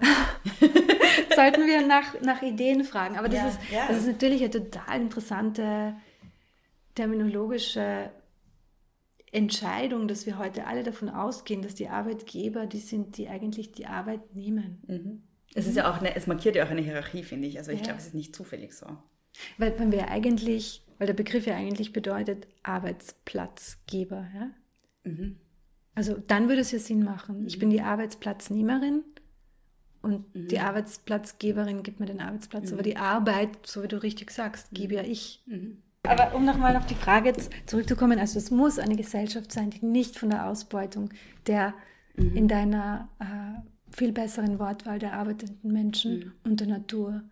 sollten wir nach, nach Ideen fragen. Aber das, Ja, ist, ja. das ist natürlich eine total interessante terminologische Entscheidung, dass wir heute alle davon ausgehen, dass die Arbeitgeber die sind, die eigentlich die Arbeit nehmen. Es ist ja auch eine, es markiert ja auch eine Hierarchie, finde ich. Also ich Ja. glaube, es ist nicht zufällig so. Weil, weil wir eigentlich, weil der Begriff ja eigentlich bedeutet Arbeitsplatzgeber. Ja? Also dann würde es ja Sinn machen. Ich bin die Arbeitsplatznehmerin und die Arbeitsplatzgeberin gibt mir den Arbeitsplatz. Aber die Arbeit, so wie du richtig sagst, gebe ja ich. Aber um nochmal auf die Frage zurückzukommen, also es muss eine Gesellschaft sein, die nicht von der Ausbeutung der in deiner äh, viel besseren Wortwahl der arbeitenden Menschen und der Natur,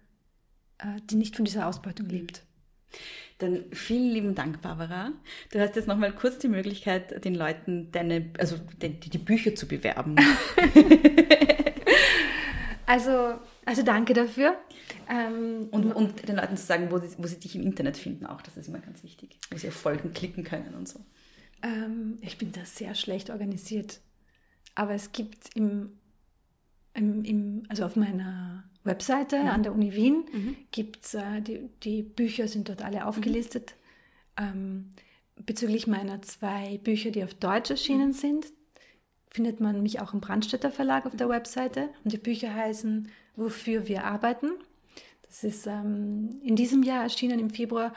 äh, die nicht von dieser Ausbeutung lebt. Dann vielen lieben Dank, Barbara. Du hast jetzt nochmal kurz die Möglichkeit, den Leuten deine, also die, die Bücher zu bewerben. also, also danke dafür. Ähm, und, und, den Leuten zu sagen, wo sie, wo sie dich im Internet finden, auch, das ist immer ganz wichtig. Wo sie auf Folgen klicken können und so. Ähm, ich bin da sehr schlecht organisiert. Aber es gibt im, im, im also auf meiner Webseite mhm. an der Uni Wien mhm. gibt äh, die, die Bücher sind dort alle aufgelistet. Mhm. Ähm, bezüglich meiner zwei Bücher, die auf Deutsch erschienen mhm. sind, findet man mich auch im Brandstätter Verlag auf der Webseite. Und die Bücher heißen Wofür wir arbeiten. Das ist ähm, in diesem Jahr erschienen im Februar.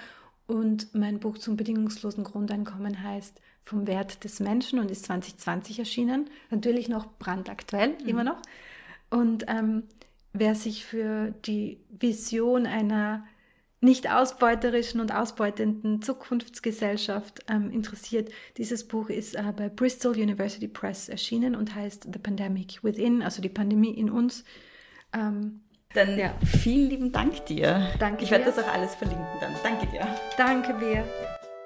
Und mein Buch zum bedingungslosen Grundeinkommen heißt Vom Wert des Menschen und ist 2020 erschienen. Natürlich noch brandaktuell, mhm. immer noch. Und ähm, wer sich für die Vision einer nicht ausbeuterischen und ausbeutenden Zukunftsgesellschaft ähm, interessiert. Dieses Buch ist äh, bei Bristol University Press erschienen und heißt The Pandemic Within, also die Pandemie in uns. Ähm, dann ja. vielen lieben Dank dir. Danke ich werde das auch alles verlinken dann. Danke dir. Danke dir.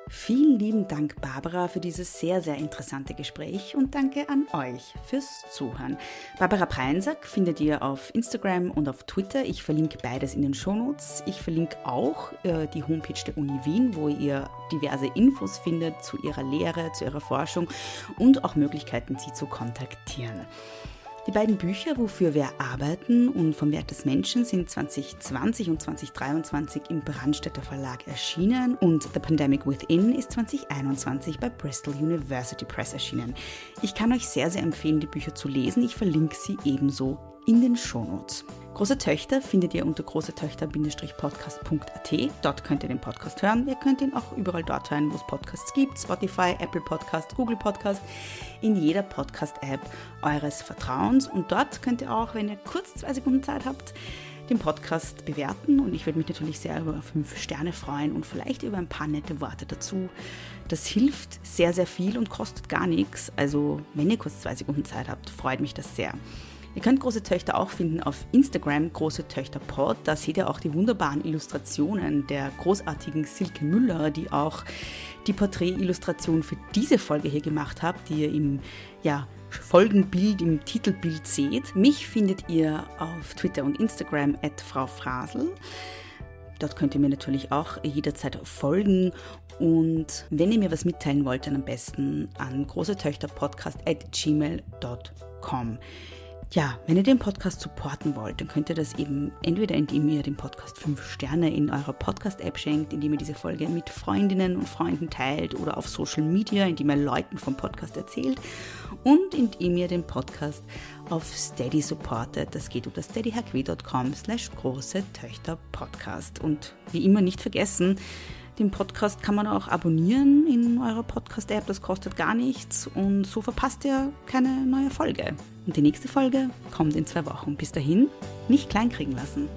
Vielen lieben Dank, Barbara, für dieses sehr, sehr interessante Gespräch und danke an euch fürs Zuhören. Barbara Preinsack findet ihr auf Instagram und auf Twitter. Ich verlinke beides in den Shownotes. Ich verlinke auch äh, die Homepage der Uni Wien, wo ihr diverse Infos findet zu ihrer Lehre, zu ihrer Forschung und auch Möglichkeiten, sie zu kontaktieren. Die beiden Bücher, wofür wir arbeiten und vom Wert des Menschen, sind 2020 und 2023 im Brandstätter Verlag erschienen und The Pandemic Within ist 2021 bei Bristol University Press erschienen. Ich kann euch sehr, sehr empfehlen, die Bücher zu lesen. Ich verlinke sie ebenso in den Shownotes. Große Töchter findet ihr unter großetöchter-podcast.at. Dort könnt ihr den Podcast hören. Ihr könnt ihn auch überall dort hören, wo es Podcasts gibt. Spotify, Apple Podcast, Google Podcast, in jeder Podcast-App eures Vertrauens. Und dort könnt ihr auch, wenn ihr kurz zwei Sekunden Zeit habt, den Podcast bewerten. Und ich würde mich natürlich sehr über fünf Sterne freuen und vielleicht über ein paar nette Worte dazu. Das hilft sehr, sehr viel und kostet gar nichts. Also, wenn ihr kurz zwei Sekunden Zeit habt, freut mich das sehr. Ihr könnt Große Töchter auch finden auf Instagram, Große Töchter Pod. Da seht ihr auch die wunderbaren Illustrationen der großartigen Silke Müller, die auch die Porträtillustration für diese Folge hier gemacht hat, die ihr im ja, Folgenbild, im Titelbild seht. Mich findet ihr auf Twitter und Instagram at Frau Frasel. Dort könnt ihr mir natürlich auch jederzeit folgen. Und wenn ihr mir was mitteilen wollt, dann am besten an großetöchterpodcast at gmail.com. Ja, wenn ihr den Podcast supporten wollt, dann könnt ihr das eben entweder indem ihr dem Podcast 5 Sterne in eurer Podcast-App schenkt, indem ihr diese Folge mit Freundinnen und Freunden teilt oder auf Social Media, indem ihr Leuten vom Podcast erzählt und indem ihr den Podcast auf Steady supportet. Das geht unter steadyhq.com slash große Töchter Podcast. Und wie immer nicht vergessen, den Podcast kann man auch abonnieren in eurer Podcast-App, das kostet gar nichts und so verpasst ihr keine neue Folge. Und die nächste Folge kommt in zwei Wochen. Bis dahin, nicht kleinkriegen lassen.